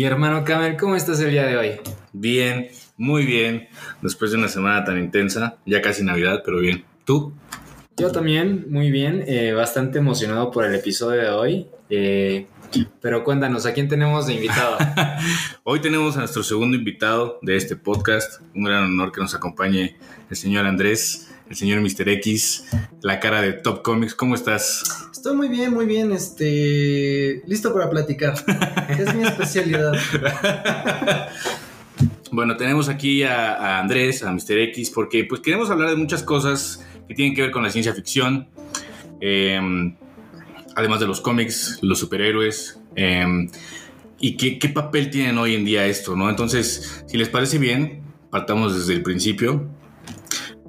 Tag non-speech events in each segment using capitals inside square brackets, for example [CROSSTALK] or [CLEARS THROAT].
Mi hermano Camel, ¿cómo estás el día de hoy? Bien, muy bien. Después de una semana tan intensa, ya casi Navidad, pero bien. ¿Tú? Yo también, muy bien, eh, bastante emocionado por el episodio de hoy. eh, pero cuéntanos, ¿a quién tenemos de invitado? [LAUGHS] Hoy tenemos a nuestro segundo invitado de este podcast. Un gran honor que nos acompañe el señor Andrés, el señor Mr. X, la cara de Top Comics. ¿Cómo estás? Estoy muy bien, muy bien, este, listo para platicar. es mi especialidad. [LAUGHS] Bueno, tenemos aquí a, a Andrés, a Mr. X, porque pues queremos hablar de muchas cosas que tienen que ver con la ciencia ficción. eh, además de los cómics, los superhéroes. eh, y qué, qué papel tienen hoy en día esto, ¿no? Entonces, si les parece bien, partamos desde el principio.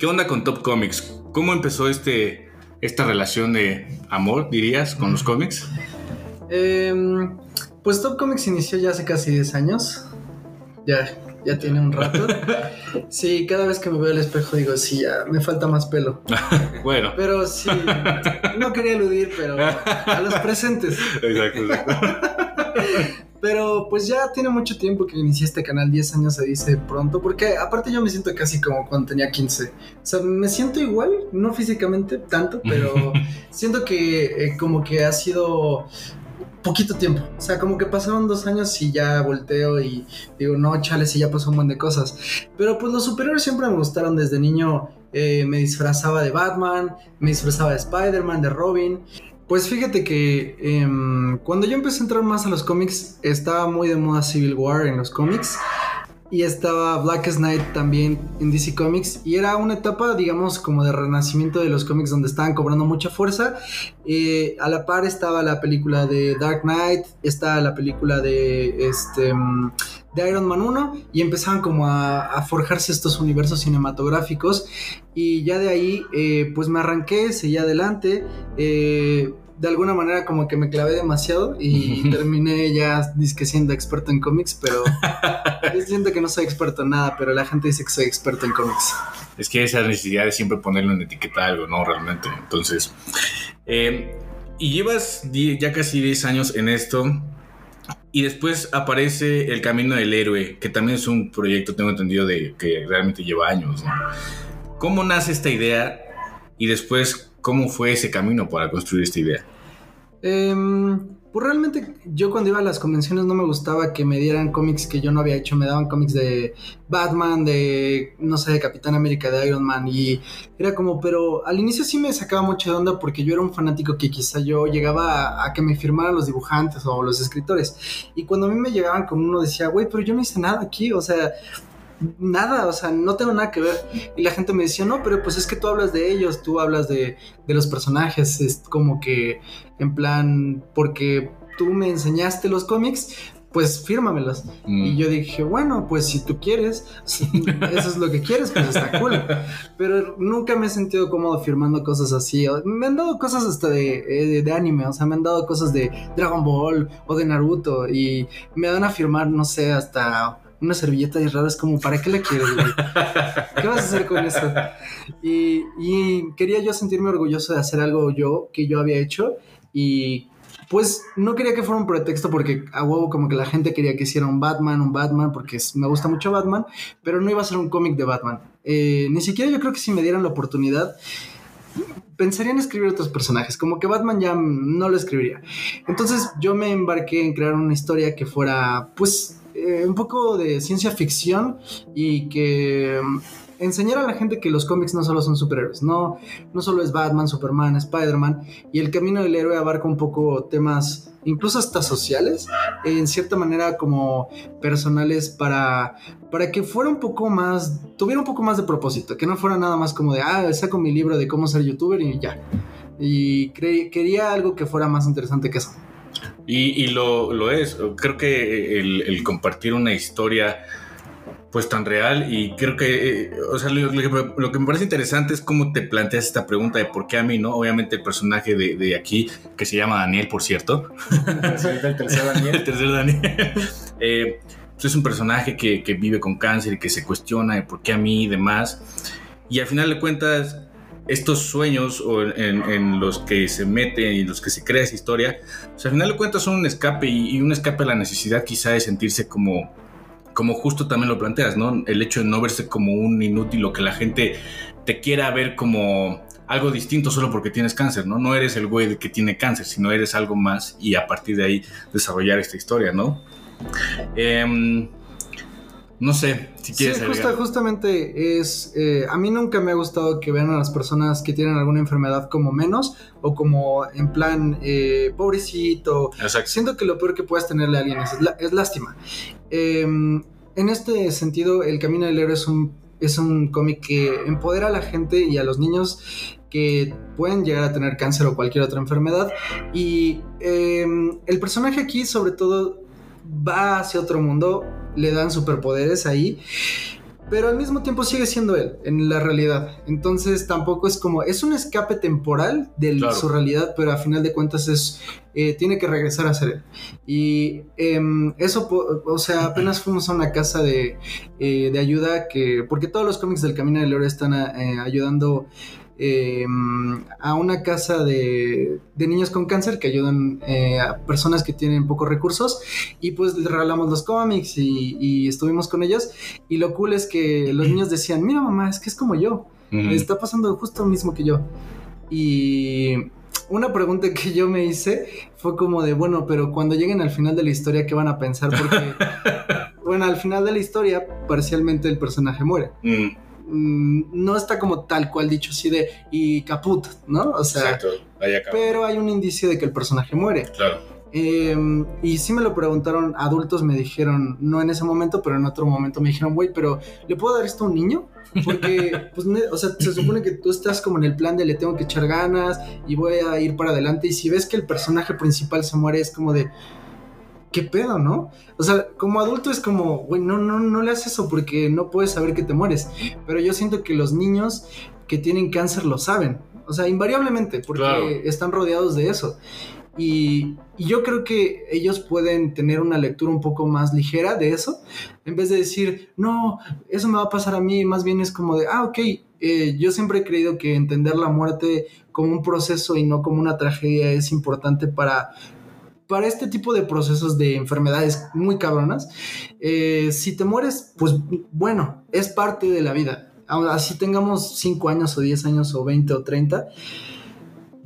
¿Qué onda con Top Comics? ¿Cómo empezó este, esta relación de amor, dirías, con los cómics? Em, pues Top Comics inició ya hace casi 10 años. Ya, ya tiene un rato. [LAUGHS] Sí, cada vez que me veo al espejo digo, sí, ya me falta más pelo. [LAUGHS] Bueno, Pero sí, no quería eludir, pero a los presentes. [LAUGHS] exacto, exacto. Pero pues ya tiene mucho tiempo que inicié este canal, 10 años se dice pronto, porque aparte yo me siento casi como cuando tenía 15. O sea, me siento igual, no físicamente tanto, pero [LAUGHS] siento que eh, como que ha sido poquito tiempo. O sea, como que pasaron dos años y ya volteo y digo, no, chale, sí, ya pasó un buen de cosas. Pero pues los superhéroes siempre me gustaron desde niño. eh, me disfrazaba de Batman, me disfrazaba de Spider-Man, de Robin. Pues fíjate que em, cuando yo empecé a entrar más a los cómics, estaba muy de moda Civil War en los cómics. Y estaba Blackest Night también en DC Comics. Y era una etapa, digamos, como de renacimiento de los cómics donde estaban cobrando mucha fuerza. Eh, a la par estaba la película de Dark Knight, estaba la película de este mm, de Iron Man 1 y empezaban como a, a forjarse estos universos cinematográficos y ya de ahí eh, pues me arranqué, seguí adelante, eh, de alguna manera como que me clavé demasiado y [LAUGHS] terminé ya disque siendo experto en cómics, pero [LAUGHS] yo siento que no soy experto en nada, pero la gente dice que soy experto en cómics. Es que esa necesidad de siempre ponerle una etiqueta a algo, ¿no? Realmente. Entonces, eh, y llevas ya casi 10 años en esto. Y después aparece El Camino del Héroe, que también es un proyecto, tengo entendido, de que realmente lleva años, ¿no? ¿Cómo nace esta idea? Y después, ¿cómo fue ese camino para construir esta idea? Em, pues realmente yo cuando iba a las convenciones no me gustaba que me dieran cómics que yo no había hecho, me daban cómics de Batman, de, no sé, de Capitán América, de Iron Man y era como, pero al inicio sí me sacaba mucha onda porque yo era un fanático que quizá yo llegaba a, que me firmaran los dibujantes o los escritores y cuando a mí me llegaban con uno decía, güey, pero yo no hice nada aquí, o sea... Nada, o sea, no tengo nada que ver. Y la gente me decía, no, pero pues es que tú hablas de ellos, tú hablas de los personajes, es como que en plan, porque tú me enseñaste los cómics, pues fírmamelos. Mm. Y yo dije, bueno, pues si tú quieres, si eso es lo que quieres, pues está cool. [LAUGHS] Pero nunca me he sentido cómodo firmando cosas así. Me han dado cosas hasta de, eh, de anime, o sea, me han dado cosas de Dragon Ball o de Naruto y me dan a firmar, no sé, hasta una servilleta de raro. Es como, ¿para qué la quieres, güey? ¿Qué vas a hacer con eso? Y, y quería yo sentirme orgulloso de hacer algo yo, que yo había hecho y pues no quería que fuera un pretexto porque a huevo como que la gente quería que hiciera un Batman, un Batman, porque me gusta mucho Batman, pero no iba a ser un cómic de Batman. Eh, ni siquiera yo creo que si me dieran la oportunidad, pensaría en escribir otros personajes, como que Batman ya no lo escribiría. Entonces yo me embarqué en crear una historia que fuera pues eh, un poco de ciencia ficción y que... enseñara a la gente que los cómics no solo son superhéroes, no, no solo es Batman, Superman, Spider-Man, y el camino del héroe abarca un poco temas, incluso hasta sociales, en cierta manera como personales para, para que fuera un poco más, tuviera un poco más de propósito, que no fuera nada más como de, ah, saco mi libro de cómo ser youtuber y ya. Y quería algo que fuera más interesante que eso. Y, y lo, lo es. Creo que el compartir una historia pues tan real y creo que, eh, o sea, lo, lo que me, lo que me parece interesante es cómo te planteas esta pregunta de por qué a mí, ¿no? Obviamente el personaje de, de aquí, que se llama Daniel, por cierto, [LAUGHS] el tercer el Daniel. tercer [LAUGHS] Daniel, eh, pues es un personaje que, que vive con cáncer y que se cuestiona de por qué a mí y demás. Y al final de cuentas, estos sueños o en, en los que se mete y en los que se crea esa historia, pues al final de cuentas son un escape y, y un escape a la necesidad quizá de sentirse como, como justo también lo planteas, ¿no? El hecho de no verse como un inútil o que la gente te quiera ver como algo distinto solo porque tienes cáncer, ¿no? No eres el güey que tiene cáncer, sino eres algo más y a partir de ahí desarrollar esta historia, ¿no? Em, no sé si quieres Sí, justa- justamente es. eh, a mí nunca me ha gustado que vean a las personas que tienen alguna enfermedad como menos o como en plan eh, pobrecito. Exacto. Siento que lo peor que puedes tenerle a alguien es, es lástima. Eh, en este sentido, El Camino del Héroe es un, es un cómic que empodera a la gente y a los niños que pueden llegar a tener cáncer o cualquier otra enfermedad. Y eh, el personaje aquí, sobre todo, va hacia otro mundo, le dan superpoderes ahí. Pero al mismo tiempo sigue siendo él en la realidad. Entonces tampoco es como. Es un escape temporal de Claro. su realidad, pero a final de cuentas es. eh, tiene que regresar a ser él. Y em, eso, o sea, apenas fuimos a una casa de, eh, de ayuda que. Porque todos los cómics del Camino del Héroe están eh, ayudando eh, a una casa de, de niños con cáncer que ayudan eh, a personas que tienen pocos recursos y pues les regalamos los cómics y, y estuvimos con ellos y lo cool es que los niños decían, mira mamá, es que es como yo, está pasando justo lo mismo que yo. Y una pregunta que yo me hice fue como de, bueno, pero cuando lleguen al final de la historia, ¿qué van a pensar? Porque, [LAUGHS] bueno, al final de la historia, parcialmente el personaje muere. Mm, Mm, No está como tal cual dicho así de, y caput, ¿no? O sea, exacto. Pero hay un indicio de que el personaje muere. Claro. Eh, y sí me lo preguntaron, adultos me dijeron, no en ese momento, pero en otro momento me dijeron, güey, pero ¿le puedo dar esto a un niño? Porque, [LAUGHS] pues, o sea, se supone que tú estás como en el plan de le tengo que echar ganas y voy a ir para adelante. Y si ves que el personaje principal se muere, es como de, ¿qué pedo, no? O sea, como adulto es como, güey, no, no, no le haces eso porque no puedes saber que te mueres. Pero yo siento que los niños que tienen cáncer lo saben. O sea, invariablemente, porque Claro. están rodeados de eso. Y, y yo creo que ellos pueden tener una lectura un poco más ligera de eso, en vez de decir, no, eso me va a pasar a mí, más bien es como de, ah, ok, eh, yo siempre he creído que entender la muerte como un proceso y no como una tragedia es importante para, para este tipo de procesos de enfermedades muy cabronas. Eh, si te mueres, pues bueno, es parte de la vida. Así tengamos 5 años o 10 años o 20 o 30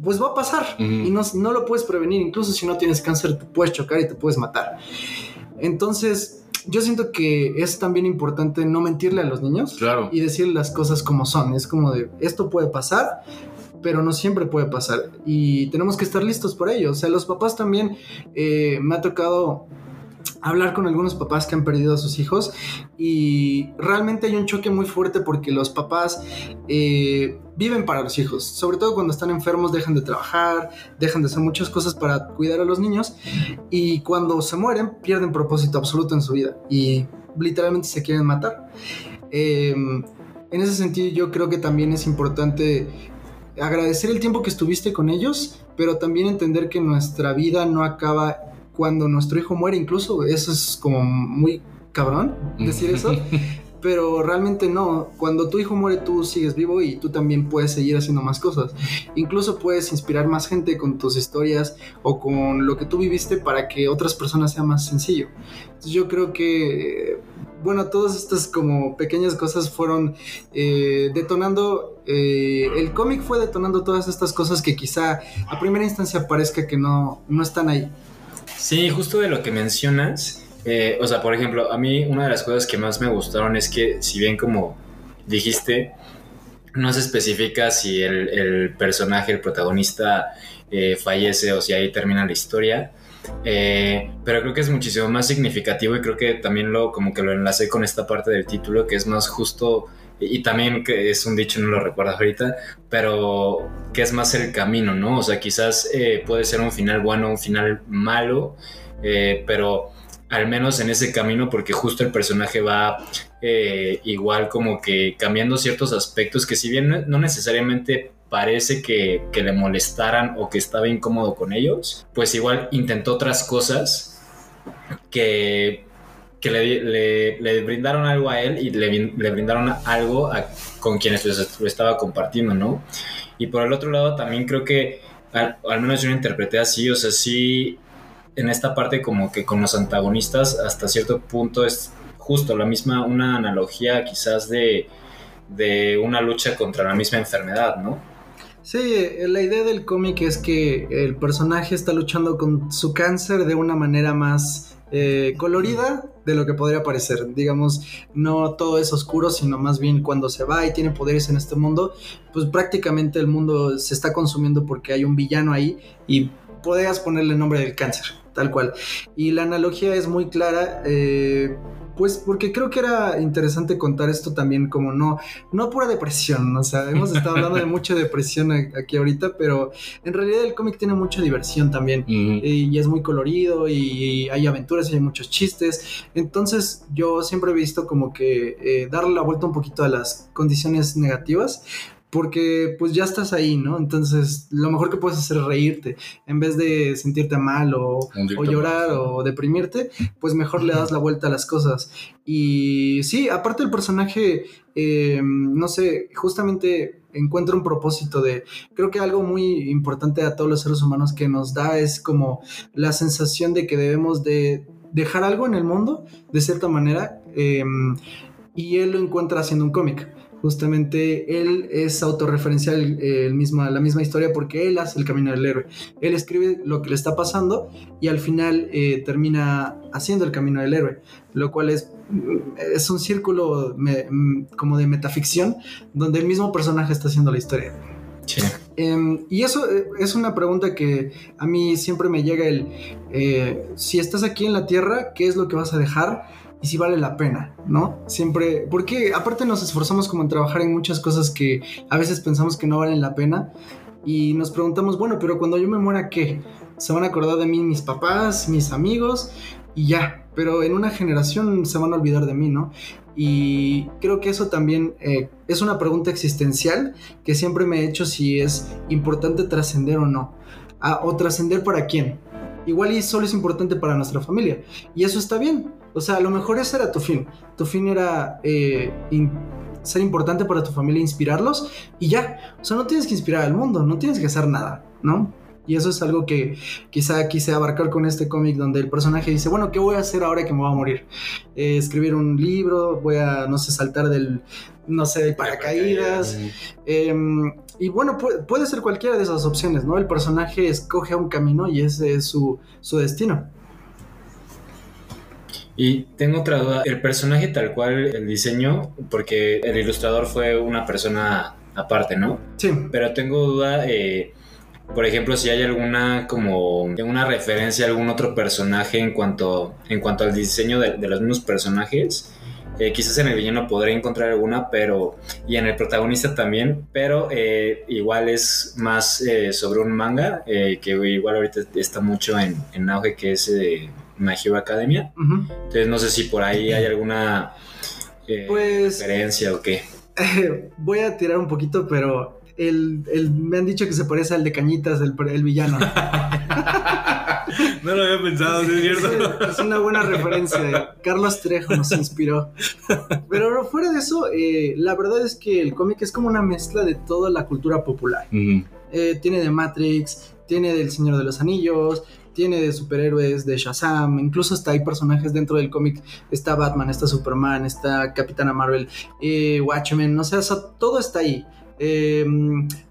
pues va a pasar y no, no lo puedes prevenir. Incluso si no tienes cáncer, te puedes chocar y te puedes matar. Entonces, yo siento que es también importante no mentirle a los niños Claro. y decirle las cosas como son. Es como de, esto puede pasar, pero no siempre puede pasar. Y tenemos que estar listos por ello. O sea, los papás también, eh, me ha tocado hablar con algunos papás que han perdido a sus hijos y realmente hay un choque muy fuerte porque los papás eh, viven para los hijos, sobre todo cuando están enfermos dejan de trabajar, dejan de hacer muchas cosas para cuidar a los niños y cuando se mueren pierden propósito absoluto en su vida y literalmente se quieren matar. Eh, en ese sentido yo creo que también es importante agradecer el tiempo que estuviste con ellos, pero también entender que nuestra vida no acaba cuando nuestro hijo muere, incluso eso es como muy cabrón decir eso, pero realmente no. Cuando tu hijo muere, tú sigues vivo y tú también puedes seguir haciendo más cosas. Incluso puedes inspirar más gente con tus historias o con lo que tú viviste para que otras personas sea más sencillo. Entonces, yo creo que, bueno, todas estas como pequeñas cosas fueron eh, detonando, eh, el cómic fue detonando todas estas cosas que quizá a primera instancia parezca que no, no están ahí. Sí, justo de lo que mencionas. Eh, o sea, por ejemplo, a mí una de las cosas que más me gustaron es que, si bien como dijiste, no se especifica si el, el personaje, el protagonista, eh, fallece o si ahí termina la historia. eh, pero creo que es muchísimo más significativo y creo que también lo como que lo enlacé con esta parte del título que es más justo y, también que es un dicho, no lo recuerdo ahorita, pero que es más el camino, ¿no? O sea, quizás eh, puede ser un final bueno, un final malo, eh, pero al menos en ese camino, porque justo el personaje va eh, igual como que cambiando ciertos aspectos que si bien no- necesariamente parece que, le molestaran o que estaba incómodo con ellos, pues igual intentó otras cosas que, que le, brindaron algo a él y le, brin- le brindaron algo a- con quienes lo estaba compartiendo, ¿no? Y por el otro lado también creo que, al, al menos yo lo interpreté así, o sea, sí, en esta parte como que con los antagonistas hasta cierto punto es justo la misma, una analogía quizás de, de una lucha contra la misma enfermedad, ¿no? Sí, la idea del cómic es que el personaje está luchando con su cáncer de una manera más eh, colorida de lo que podría parecer. Digamos, no todo es oscuro, sino más bien cuando se va y tiene poderes en este mundo, pues prácticamente el mundo se está consumiendo porque hay un villano ahí y podrías ponerle nombre del cáncer, tal cual. Y la analogía es muy clara. eh, pues porque creo que era interesante contar esto también como no, no pura depresión, o sea, hemos estado hablando de mucha depresión aquí ahorita, pero en realidad el cómic tiene mucha diversión también. Ujú. Y es muy colorido y hay aventuras y hay muchos chistes. Entonces yo siempre he visto como que eh, darle la vuelta un poquito a las condiciones negativas. Porque pues ya estás ahí, ¿no? Entonces lo mejor que puedes hacer es reírte. En vez de sentirte mal o, llorar o deprimirte, pues mejor le das la vuelta a las cosas. Y sí, aparte el personaje, eh, no sé, justamente encuentra un propósito de, creo que algo muy importante a todos los seres humanos que nos da es como la sensación de que debemos de dejar algo en el mundo, de cierta manera, eh, y él lo encuentra haciendo un cómic. Justamente él es autorreferencial eh, el misma, la misma historia porque él hace el camino del héroe. Él escribe lo que le está pasando y al final eh, termina haciendo el camino del héroe, lo cual es, mm, es un círculo me- mm, como de metaficción donde el mismo personaje está haciendo la historia. Sí. Em, y eso eh, es una pregunta que a mí siempre me llega el, eh, si estás aquí en la Tierra, ¿qué es lo que vas a dejar? Si vale la pena, ¿no? Siempre, porque aparte nos esforzamos como en trabajar en muchas cosas que a veces pensamos que no valen la pena y nos preguntamos, bueno, pero cuando yo me muera, ¿qué? Se van a acordar de mí mis papás, mis amigos y ya, pero en una generación se van a olvidar de mí, ¿no? Y creo que eso también eh, es una pregunta existencial que siempre me he hecho si es importante trascender o no. Ah, o trascender para quién. Igual y solo es importante para nuestra familia. Y eso está bien. O sea, a lo mejor ese era tu fin. Tu fin era eh, ser importante para tu familia, inspirarlos y ya. O sea, no tienes que inspirar al mundo, no tienes que hacer nada, ¿no? Y eso es algo que quizá quise abarcar con este cómic donde el personaje dice, bueno, ¿qué voy a hacer ahora que me voy a morir? Eh, escribir un libro, voy a, no sé, saltar del, no sé, del paracaídas. Em, y bueno, puede, puede ser cualquiera de esas opciones, ¿no? El personaje escoge un camino y ese es su, su destino. Y tengo otra duda. El personaje tal cual, el diseño, porque el ilustrador fue una persona aparte, ¿no? Sí. Pero tengo duda, eh, por ejemplo, si hay alguna como una referencia a algún otro personaje en cuanto, en cuanto al diseño de, de los mismos personajes. Eh, quizás en el villano podré encontrar alguna, pero. Y en el protagonista también, pero eh, igual es más sobre un manga que igual ahorita está mucho en, en auge, que es My Hero Academia. Entonces no sé si por ahí hay alguna eh, Pues- referencia o qué. [LAUGHS] voy a tirar un poquito, pero el, el- me han dicho que se parece al de Cañitas, el, el villano. [LAUGHS] No lo había pensado, ¿sí es cierto? [LAUGHS] es una buena referencia. Carlos Trejo nos inspiró. Pero fuera de eso, eh, la verdad es que el cómic es como una mezcla de toda la cultura popular. Eh, tiene de Matrix, tiene del Señor de los Anillos, tiene de superhéroes, de Shazam, incluso hasta hay personajes dentro del cómic. Está Batman, está Superman, está Capitana Marvel, eh, Watchmen, no sé, o sea, todo está ahí. Eh,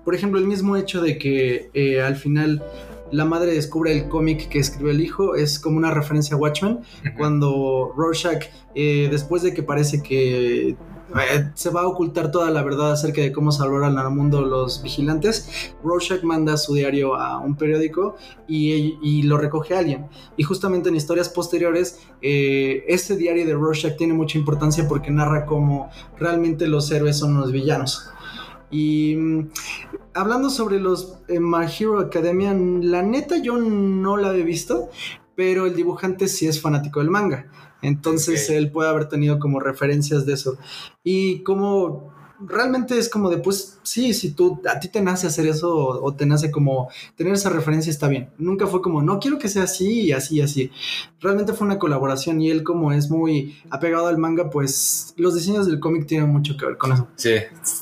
por ejemplo, el mismo hecho de que eh, al final la madre descubre el cómic que escribió el hijo es como una referencia a Watchmen, cuando Rorschach, eh, después de que parece que eh, se va a ocultar toda la verdad acerca de cómo salvaron al mundo los vigilantes, Rorschach manda su diario a un periódico y, lo recoge alguien. Y justamente en historias posteriores, eh, este diario de Rorschach tiene mucha importancia porque narra cómo realmente los héroes son los villanos. Y mm, hablando sobre los eh, My Hero Academia, la neta yo no la he visto, pero el dibujante sí es fanático del manga. Entonces él puede haber tenido como referencias de eso. Y como realmente es como de, pues sí, si tú, a ti te nace hacer eso o, o te nace como tener esa referencia está bien. Nunca fue como, no quiero que sea así y así y así. Realmente fue una colaboración y él como es muy apegado al manga, pues los diseños del cómic tienen mucho que ver con eso. Sí,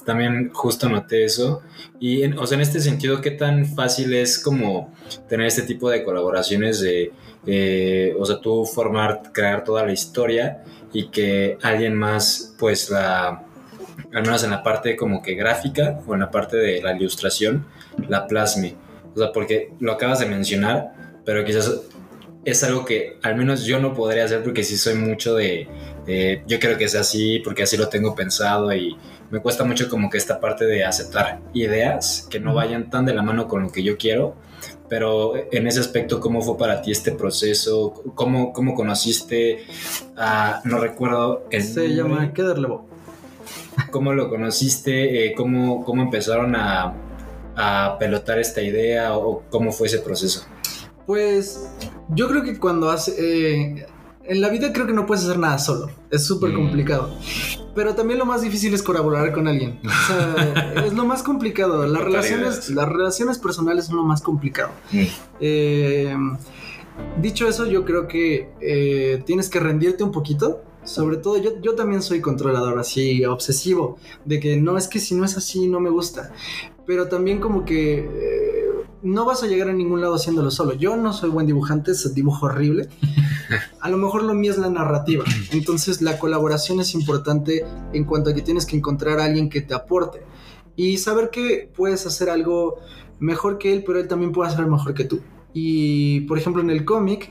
también justo noté eso. Y, en- o sea, en este sentido, ¿qué tan fácil es como tener este tipo de colaboraciones de, eh, o sea, tú formar, crear toda la historia y que alguien más, pues la, al menos en la parte como que gráfica o en la parte de la ilustración, la plasme? O sea, porque lo acabas de mencionar, pero quizás es algo que al menos yo no podría hacer porque sí soy mucho de, de yo quiero que sea así porque así lo tengo pensado y me cuesta mucho como que esta parte de aceptar ideas que no vayan tan de la mano con lo que yo quiero. Pero en ese aspecto, ¿cómo fue para ti este proceso? ¿Cómo, cómo conociste a, no recuerdo el Se nombre, llama Kederlevo. ¿Cómo lo conociste? Eh, ¿cómo, ¿Cómo empezaron a, a pelotar esta idea? ¿O cómo fue ese proceso? Pues yo creo que cuando hace... eh, en la vida creo que no puedes hacer nada solo. Es súper Mm. complicado. Pero también lo más difícil es colaborar con alguien. O sea, [LAUGHS] es lo más complicado. Las relaciones, las relaciones personales son lo más complicado. Eh, dicho eso, yo creo que eh, tienes que rendirte un poquito. Sobre todo, yo, yo también soy controlador, así, obsesivo, de que no es que si no es así, no me gusta. Pero también como que eh, no vas a llegar a ningún lado haciéndolo solo. Yo no soy buen dibujante, es dibujo horrible. A lo mejor lo mío es la narrativa. Entonces la colaboración es importante en cuanto a que tienes que encontrar a alguien que te aporte. Y saber que puedes hacer algo mejor que él, pero él también puede hacer mejor que tú. Y por ejemplo en el cómic,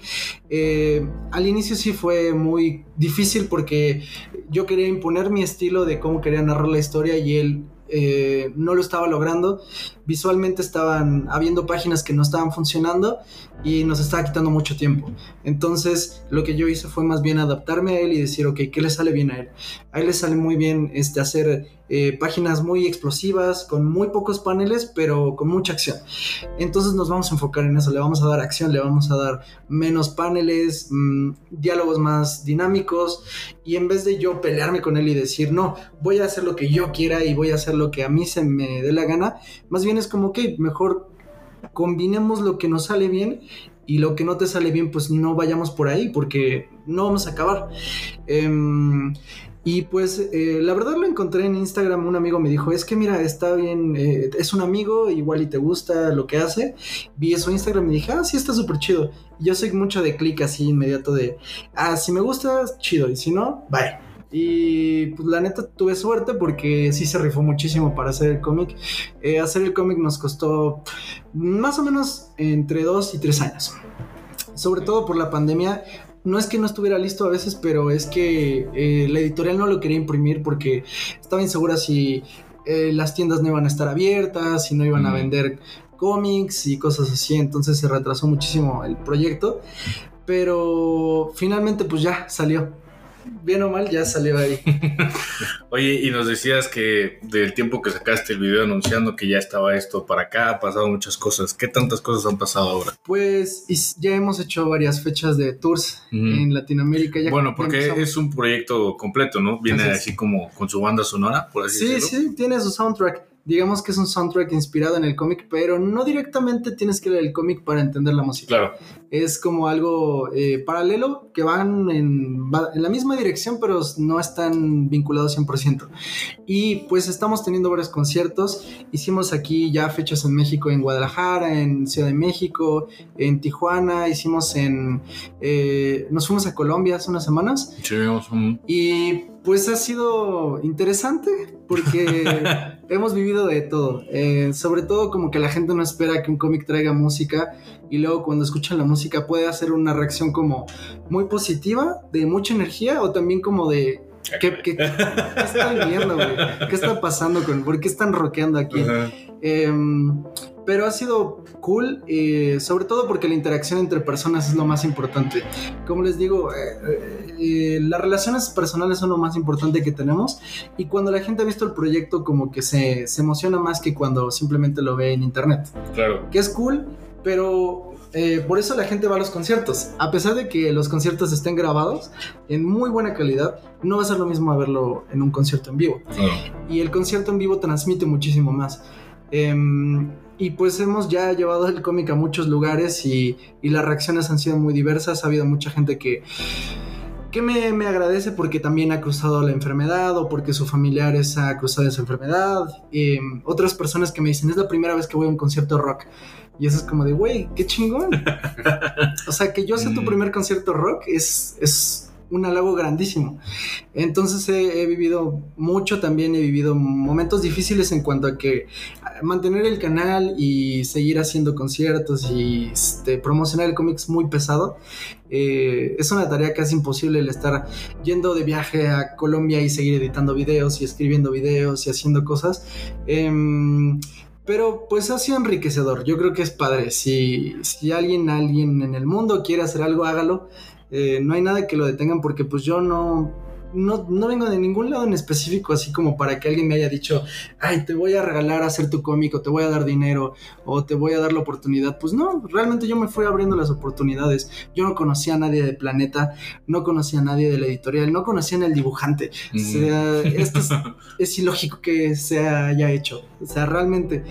eh, al inicio sí fue muy difícil porque yo quería imponer mi estilo de cómo quería narrar la historia y él eh, no lo estaba logrando. Visualmente estaban habiendo páginas que no estaban funcionando y nos estaba quitando mucho tiempo. Entonces lo que yo hice fue más bien adaptarme a él y decir, ok, ¿qué le sale bien a él? A él le sale muy bien este, hacer eh, páginas muy explosivas, con muy pocos paneles, pero con mucha acción. Entonces nos vamos a enfocar en eso, le vamos a dar acción, le vamos a dar menos paneles, mmm, diálogos más dinámicos y en vez de yo pelearme con él y decir, no, voy a hacer lo que yo quiera y voy a hacer lo que a mí se me dé la gana, más bien es como que mejor combinemos lo que nos sale bien y lo que no te sale bien, pues no vayamos por ahí porque no vamos a acabar. Eh, y pues eh, la verdad lo encontré en Instagram, un amigo me dijo, es que mira, está bien, eh, es un amigo, igual y te gusta lo que hace. Vi su Instagram y dije, ah, sí, está súper chido. Yo soy mucho de clic así inmediato de, ah, si me gusta, chido, y si no, bye. Y pues la neta tuve suerte porque sí se rifó muchísimo para hacer el cómic. Eh, hacer el cómic nos costó más o menos entre dos y tres años. Sobre todo por la pandemia, no es que no estuviera listo a veces, pero es que eh, la editorial no lo quería imprimir porque estaba insegura si eh, las tiendas no iban a estar abiertas, si no iban a vender cómics y cosas así. Entonces se retrasó muchísimo el proyecto. Pero finalmente pues ya salió. Bien o mal, ya salió ahí. [LAUGHS] Oye, y nos decías que del tiempo que sacaste el video anunciando que ya estaba esto para acá, ha pasado muchas cosas. ¿Qué tantas cosas han pasado ahora? Pues ya hemos hecho varias fechas de tours en Latinoamérica. Ya bueno, porque empezamos. es un proyecto completo, ¿no? Viene Así como con su banda sonora, por así Sí, decirlo. sí, tiene su soundtrack. Digamos que es un soundtrack inspirado en el cómic, pero no directamente tienes que leer el cómic para entender la música. Claro. Es como algo eh, paralelo que van en, en la misma dirección, pero no están vinculados 100%. Y pues estamos teniendo varios conciertos. Hicimos aquí ya fechas en México, en Guadalajara, en Ciudad de México, en Tijuana. Hicimos en. eh, nos fuimos a Colombia hace unas semanas. Sí, Y pues ha sido interesante porque [LAUGHS] hemos vivido de todo. Eh, sobre todo como que la gente no espera que un cómic traiga música y luego cuando escuchan la música puede hacer una reacción como muy positiva, de mucha energía o también como de ¿Qué, qué, qué están viendo, güey? ¿Qué está pasando con.? ¿Por qué están rockeando aquí? Ajá. Em, pero ha sido cool, eh, sobre todo porque la interacción entre personas es lo más importante. Como les digo, eh, eh, las relaciones personales son lo más importante que tenemos y cuando la gente ha visto el proyecto como que se, se emociona más que cuando simplemente lo ve en internet. Claro. Que es cool, pero eh, por eso la gente va a los conciertos. A pesar de que los conciertos estén grabados en muy buena calidad, no va a ser lo mismo a verlo en un concierto en vivo No. y el concierto en vivo transmite muchísimo más. Em, y pues hemos ya llevado el cómic a muchos lugares y, y las reacciones han sido muy diversas. Ha habido mucha gente que, que me, me agradece porque también ha cruzado la enfermedad o porque su familiares ha cruzado esa enfermedad. Em, otras personas que me dicen, es la primera vez que voy a un concierto rock. Y eso es como de, güey, qué chingón. [LAUGHS] o sea, que yo sea tu Mm. primer concierto rock es, es un halago grandísimo. Entonces he, he vivido mucho también, he vivido momentos difíciles en cuanto a que mantener el canal y seguir haciendo conciertos y este, promocionar el cómic es muy pesado. Eh, es una tarea casi imposible el estar yendo de viaje a Colombia y seguir editando videos y escribiendo videos y haciendo cosas. Em, pero pues ha sido enriquecedor. Yo creo que es padre. Si, si alguien, alguien en el mundo quiere hacer algo, hágalo. Eh, no hay nada que lo detengan porque pues yo no, no, no vengo de ningún lado en específico, así como para que alguien me haya dicho, ay, te voy a regalar a hacer tu cómic, o te voy a dar dinero, o te voy a dar la oportunidad. Pues no, realmente yo me fui abriendo las oportunidades. Yo no conocía a nadie de Planeta, no conocía a nadie de la editorial, no conocía al dibujante. O sea, esto es, [LAUGHS] es ilógico que se haya hecho. O sea, realmente.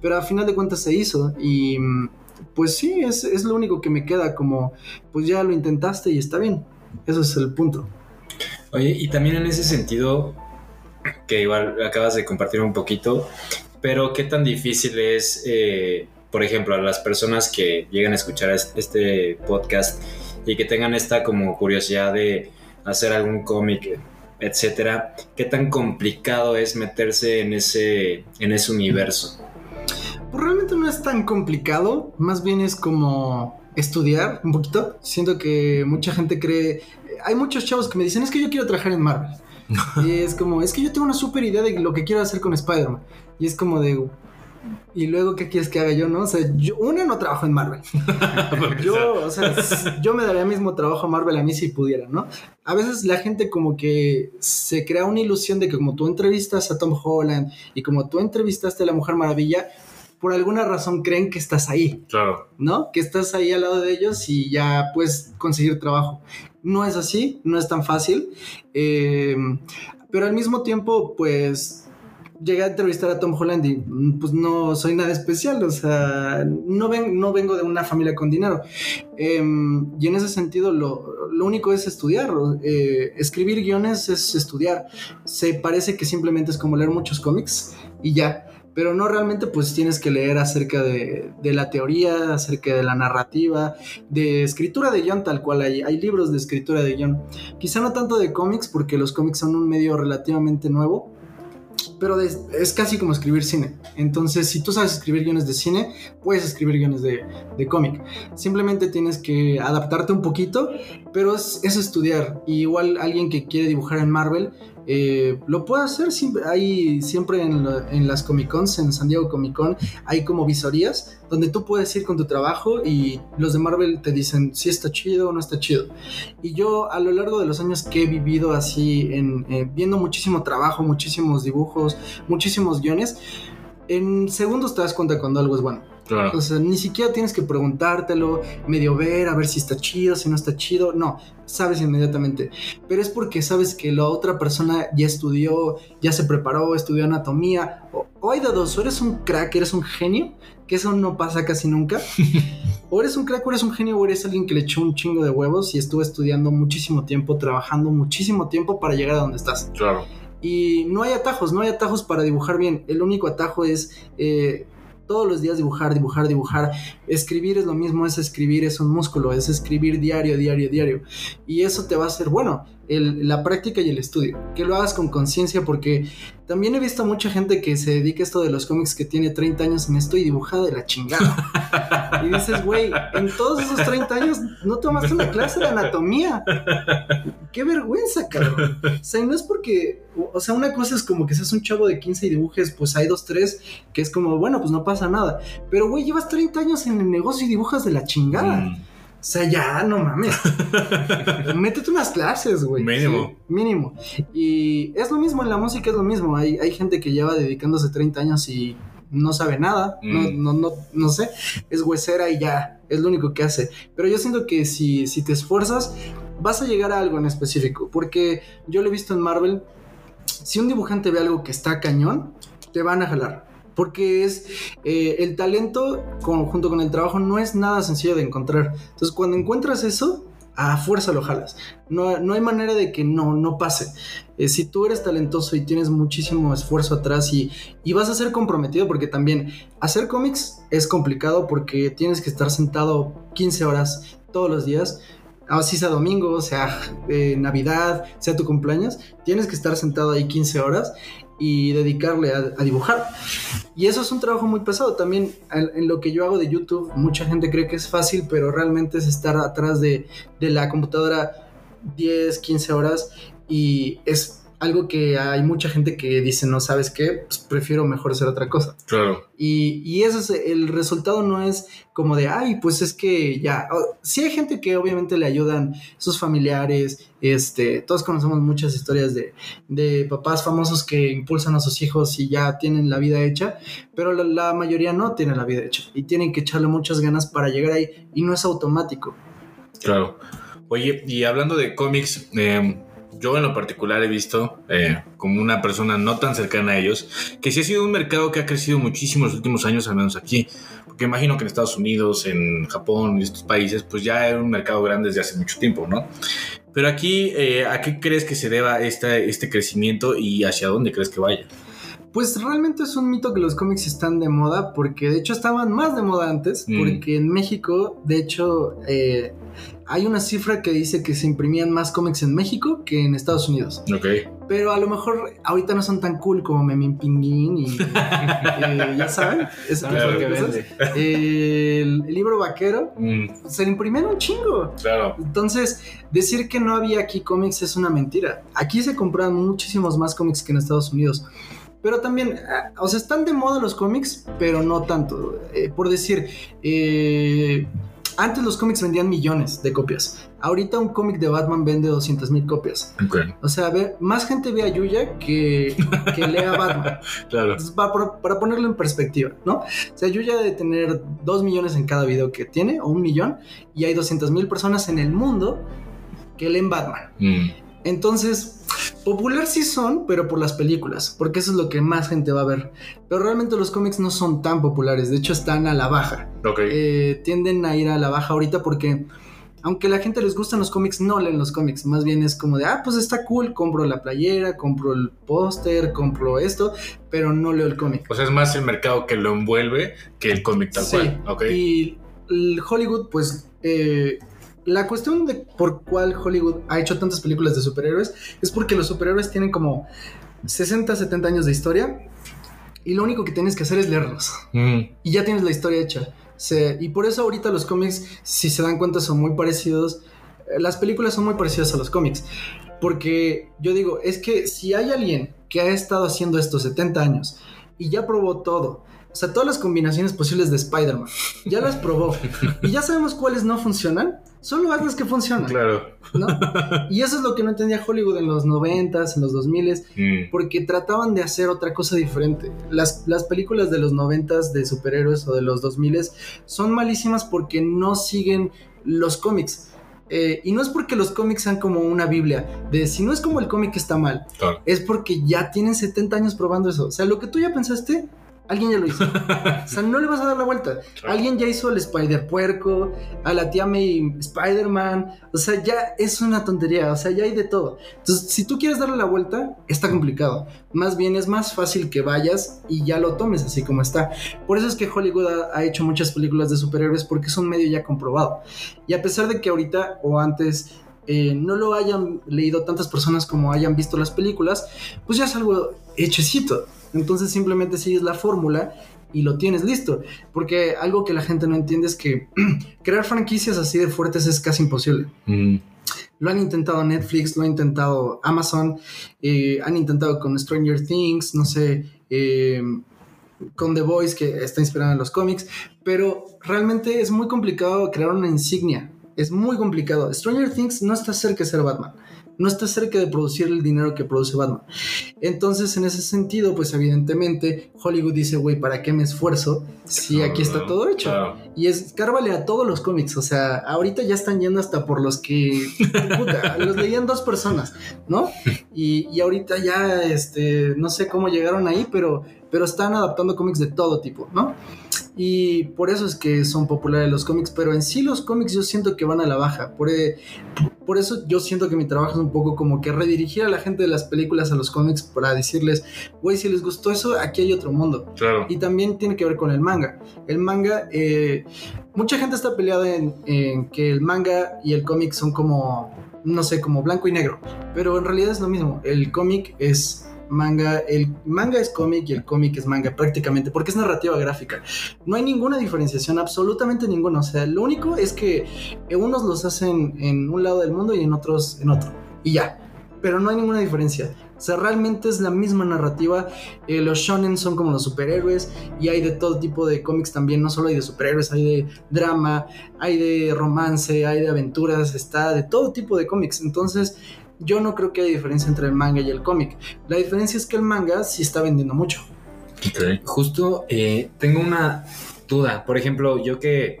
Pero a final de cuentas se hizo y mm, pues sí, es, es lo único que me queda como, pues ya lo intentaste y está bien. Eso es el punto. Oye, y también en ese sentido, que igual acabas de compartir un poquito, pero qué tan difícil es, eh, por ejemplo, a las personas que llegan a escuchar es- este podcast y que tengan esta como curiosidad de hacer algún cómic, etcétera, qué tan complicado es meterse en ese, en ese universo. Pues realmente no es tan complicado, más bien es como estudiar un poquito. Siento que mucha gente cree, hay muchos chavos que me dicen, es que yo quiero trabajar en Marvel. [LAUGHS] y es como, es que yo tengo una super idea de lo que quiero hacer con Spider-Man. Y es como de, y luego, ¿qué quieres que haga yo, no? O sea, yo, una, no trabajo en Marvel. [LAUGHS] Yo, o sea, [LAUGHS] yo me daría mismo trabajo a Marvel a mí si pudiera, ¿no? A veces la gente como que se crea una ilusión de que como tú entrevistas a Tom Holland y como tú entrevistaste a la Mujer Maravilla, por alguna razón creen que estás ahí, Claro. ¿no? Que estás ahí al lado de ellos y ya puedes conseguir trabajo. No es así, no es tan fácil, eh, pero al mismo tiempo, pues llegué a entrevistar a Tom Holland y mm, pues no soy nada especial, o sea, no, ven, no vengo de una familia con dinero. Eh, y en ese sentido lo, lo único es estudiar, eh, escribir guiones es estudiar. Se parece que simplemente es como leer muchos cómics y ya. Pero no realmente pues tienes que leer acerca de, la teoría, acerca de la narrativa, de escritura de guion tal cual hay, libros de escritura de guion. Quizá no tanto de cómics porque los cómics son un medio relativamente nuevo, pero es casi como escribir cine. Entonces, si tú sabes escribir guiones de cine, puedes escribir guiones de, de cómic. Simplemente tienes que adaptarte un poquito, pero es, es estudiar. Y igual alguien que quiere dibujar en Marvel, eh, lo puede hacer. Siempre, hay siempre en, la- en las Comic Cons, en San Diego Comic Con, hay como visorías donde tú puedes ir con tu trabajo y los de Marvel te dicen si está chido o no está chido. Y yo a lo largo de los años que he vivido así, eh, viendo muchísimo trabajo, muchísimos dibujos, muchísimos guiones, en segundos te das cuenta cuando algo es bueno. Claro. O sea, ni siquiera tienes que preguntártelo, medio ver, a ver si está chido, si no está chido. No, sabes inmediatamente. Pero es porque sabes que la otra persona ya estudió, ya se preparó, estudió anatomía. O, o hay de dos, o eres un crack, eres un genio, que eso no pasa casi nunca. [LAUGHS] o eres un crack, o eres un genio, o eres alguien que le echó un chingo de huevos y estuvo estudiando muchísimo tiempo, trabajando muchísimo tiempo para llegar a donde estás. Claro. Y no hay atajos, no hay atajos para dibujar bien. El único atajo es eh, todos los días dibujar, dibujar, dibujar. Escribir es lo mismo, es escribir, es un músculo, es escribir diario, diario, diario. Y eso te va a hacer bueno. El- la práctica y el estudio, que lo hagas con conciencia porque también he visto mucha gente que se dedica a esto de los cómics que tiene 30 años en esto y dibujada de la chingada. [LAUGHS] y dices, güey, en todos esos 30 años no tomaste una clase de anatomía. Qué vergüenza, cabrón. O sea, y no es porque, o sea, una cosa es como que seas un chavo de 15 y dibujes, pues hay dos, tres, que es como, bueno, pues no pasa nada. Pero, güey, llevas 30 años en el negocio y dibujas de la chingada. Mm. O sea, ya, no mames. [LAUGHS] Métete unas clases, güey. Mínimo. Sí, mínimo. Y es lo mismo en la música, es lo mismo. Hay, hay gente que lleva dedicándose 30 años y no sabe nada. No, Mm. no, no, no sé. Es huesera y ya. Es lo único que hace. Pero yo siento que si, si te esfuerzas, vas a llegar a algo en específico. Porque yo lo he visto en Marvel. Si un dibujante ve algo que está cañón, te van a jalar. Porque es eh, el talento junto con el trabajo no es nada sencillo de encontrar. Entonces, cuando encuentras eso, a fuerza lo jalas. No, no hay manera de que no, no pase. Eh, si tú eres talentoso y tienes muchísimo esfuerzo atrás y, y vas a ser comprometido, porque también hacer cómics es complicado porque tienes que estar sentado 15 horas todos los días. Así sea domingo, sea eh, Navidad, sea tu cumpleaños, tienes que estar sentado ahí 15 horas y dedicarle a, dibujar. Y eso es un trabajo muy pesado. También en, en lo que yo hago de YouTube, mucha gente cree que es fácil, pero realmente es estar atrás de, de la computadora 10, 15 horas y es algo que hay mucha gente que dice, no sabes qué, pues prefiero mejor hacer otra cosa. Claro. Y, y eso es, el resultado no es como de, ay, pues es que ya, oh, sí hay gente que obviamente le ayudan, sus familiares, este, todos conocemos muchas historias de, de papás famosos que impulsan a sus hijos y ya tienen la vida hecha, pero la, la mayoría no tiene la vida hecha y tienen que echarle muchas ganas para llegar ahí y no es automático. Claro. Oye, y hablando de cómics, eh, yo en lo particular he visto, eh, como una persona no tan cercana a ellos, que sí ha sido un mercado que ha crecido muchísimo en los últimos años, al menos aquí. Porque imagino que en Estados Unidos, en Japón y estos países, pues ya era un mercado grande desde hace mucho tiempo, ¿no? Pero aquí, eh, ¿a qué crees que se deba este crecimiento y hacia dónde crees que vaya? Pues realmente es un mito que los cómics están de moda, porque de hecho estaban más de moda antes, Mm. porque en México, de hecho, eh, hay una cifra que dice que se imprimían más cómics en México que en Estados Unidos. Ok. Pero a lo mejor ahorita no son tan cool como Memín Pinguín y [LAUGHS] eh, ya saben, tipo Claro que vende. El, el libro vaquero Mm, se le imprimían un chingo. claro. Entonces, decir que no había aquí cómics es una mentira. Aquí se compran muchísimos más cómics que en Estados Unidos. Pero también, ah, o sea, están de moda los cómics, pero no tanto. Eh, por decir, eh, antes los cómics vendían millones de copias. Ahorita un cómic de Batman vende 200 mil copias. Ok. O sea, ve- más gente ve a Yuya que, que lee a Batman. [LAUGHS] Claro. Entonces, para, para- para ponerlo en perspectiva, ¿no? O sea, Yuya debe tener 2 millones en cada video que tiene, o un millón, y hay 200 mil personas en el mundo que leen Batman. Mm, Entonces, popular sí son, pero por las películas, porque eso es lo que más gente va a ver. Pero realmente los cómics no son tan populares, de hecho están a la baja. ok. Eh, tienden a ir a la baja ahorita porque aunque a la gente les gustan los cómics, no leen los cómics. Más bien es como de, ah, pues está cool, compro la playera, compro el póster, compro esto, pero no leo el cómic. O sea, es más el mercado que lo envuelve que el cómic tal Sí, cual. Y el Hollywood, pues, eh, la cuestión de por cuál Hollywood ha hecho tantas películas de superhéroes es porque los superhéroes tienen como 60, 70 años de historia y lo único que tienes que hacer es leerlos Mm, y ya tienes la historia hecha. Se- y por eso ahorita los cómics, si se dan cuenta, son muy parecidos. Eh, Las películas son muy parecidas a los cómics. Porque yo digo, es que si hay alguien que ha estado haciendo esto 70 años y ya probó todo, o sea, todas las combinaciones posibles de Spider-Man, ya las probó y ya sabemos cuáles no funcionan, solo haz las que funcionan, claro. ¿no? Y eso es lo que no entendía Hollywood en los 90s, en los 2000s, Mm, porque trataban de hacer otra cosa diferente. Las, las películas de los noventas de superhéroes o de los 2000 son malísimas porque no siguen los cómics. Eh, y no es porque los cómics sean como una Biblia, de si no es como el cómic está mal, claro. es porque ya tienen 70 años probando eso. O sea, lo que tú ya pensaste, alguien ya lo hizo. O sea, no le vas a dar la vuelta. Claro. Alguien ya hizo el Spider Puerco, a la tía May Spider-Man. O sea, ya es una tontería. O sea, ya hay de todo. Entonces, si tú quieres darle la vuelta, está complicado. Más bien es más fácil que vayas y ya lo tomes así como está. Por eso es que Hollywood ha, ha hecho muchas películas de superhéroes porque es un medio ya comprobado. Y a pesar de que ahorita o antes eh, no lo hayan leído tantas personas como hayan visto las películas, pues ya es algo hechecito. Entonces simplemente sigues la fórmula y lo tienes listo. Porque algo que la gente no entiende es que [CLEARS THROAT] crear franquicias así de fuertes es casi imposible. Mm, Lo han intentado Netflix, lo ha intentado Amazon, eh, han intentado con Stranger Things, no sé, eh, con The Voice, que está inspirado en los cómics, pero realmente es muy complicado crear una insignia. Es muy complicado. Stranger Things no está cerca de ser Batman. No está cerca de producir el dinero que produce Batman. Entonces, en ese sentido, pues evidentemente Hollywood dice, güey, ¿para qué me esfuerzo si aquí está todo hecho? claro. Y es cárvale a todos los cómics. O sea, ahorita ya están yendo hasta por los que puta, [LAUGHS] los leían dos personas, ¿no? Y, y ahorita ya, este, no sé cómo llegaron ahí, pero, pero están adaptando cómics de todo tipo, ¿no? Y por eso es que son populares los cómics, pero en sí los cómics yo siento que van a la baja. Por, eh, por eso yo siento que mi trabajo es un poco como que redirigir a la gente de las películas a los cómics para decirles, güey, si les gustó eso, aquí hay otro mundo. Claro. Y también tiene que ver con el manga. El manga, eh, mucha gente está peleada en, en que el manga y el cómic son como, no sé, como blanco y negro. Pero en realidad es lo mismo. El cómic es manga, el manga es cómic y el cómic es manga prácticamente, porque es narrativa gráfica. No hay ninguna diferenciación, absolutamente ninguna. O sea, lo único es que unos los hacen en un lado del mundo y en otros en otro. Y ya. Pero no hay ninguna diferencia. O sea, realmente es la misma narrativa. Eh, los shonen son como los superhéroes y hay de todo tipo de cómics también. No solo hay de superhéroes, hay de drama, hay de romance, hay de aventuras, está de todo tipo de cómics. Entonces, yo no creo que haya diferencia entre el manga y el cómic. La diferencia es que el manga sí está vendiendo mucho. Justo eh, tengo una duda. Por ejemplo, yo que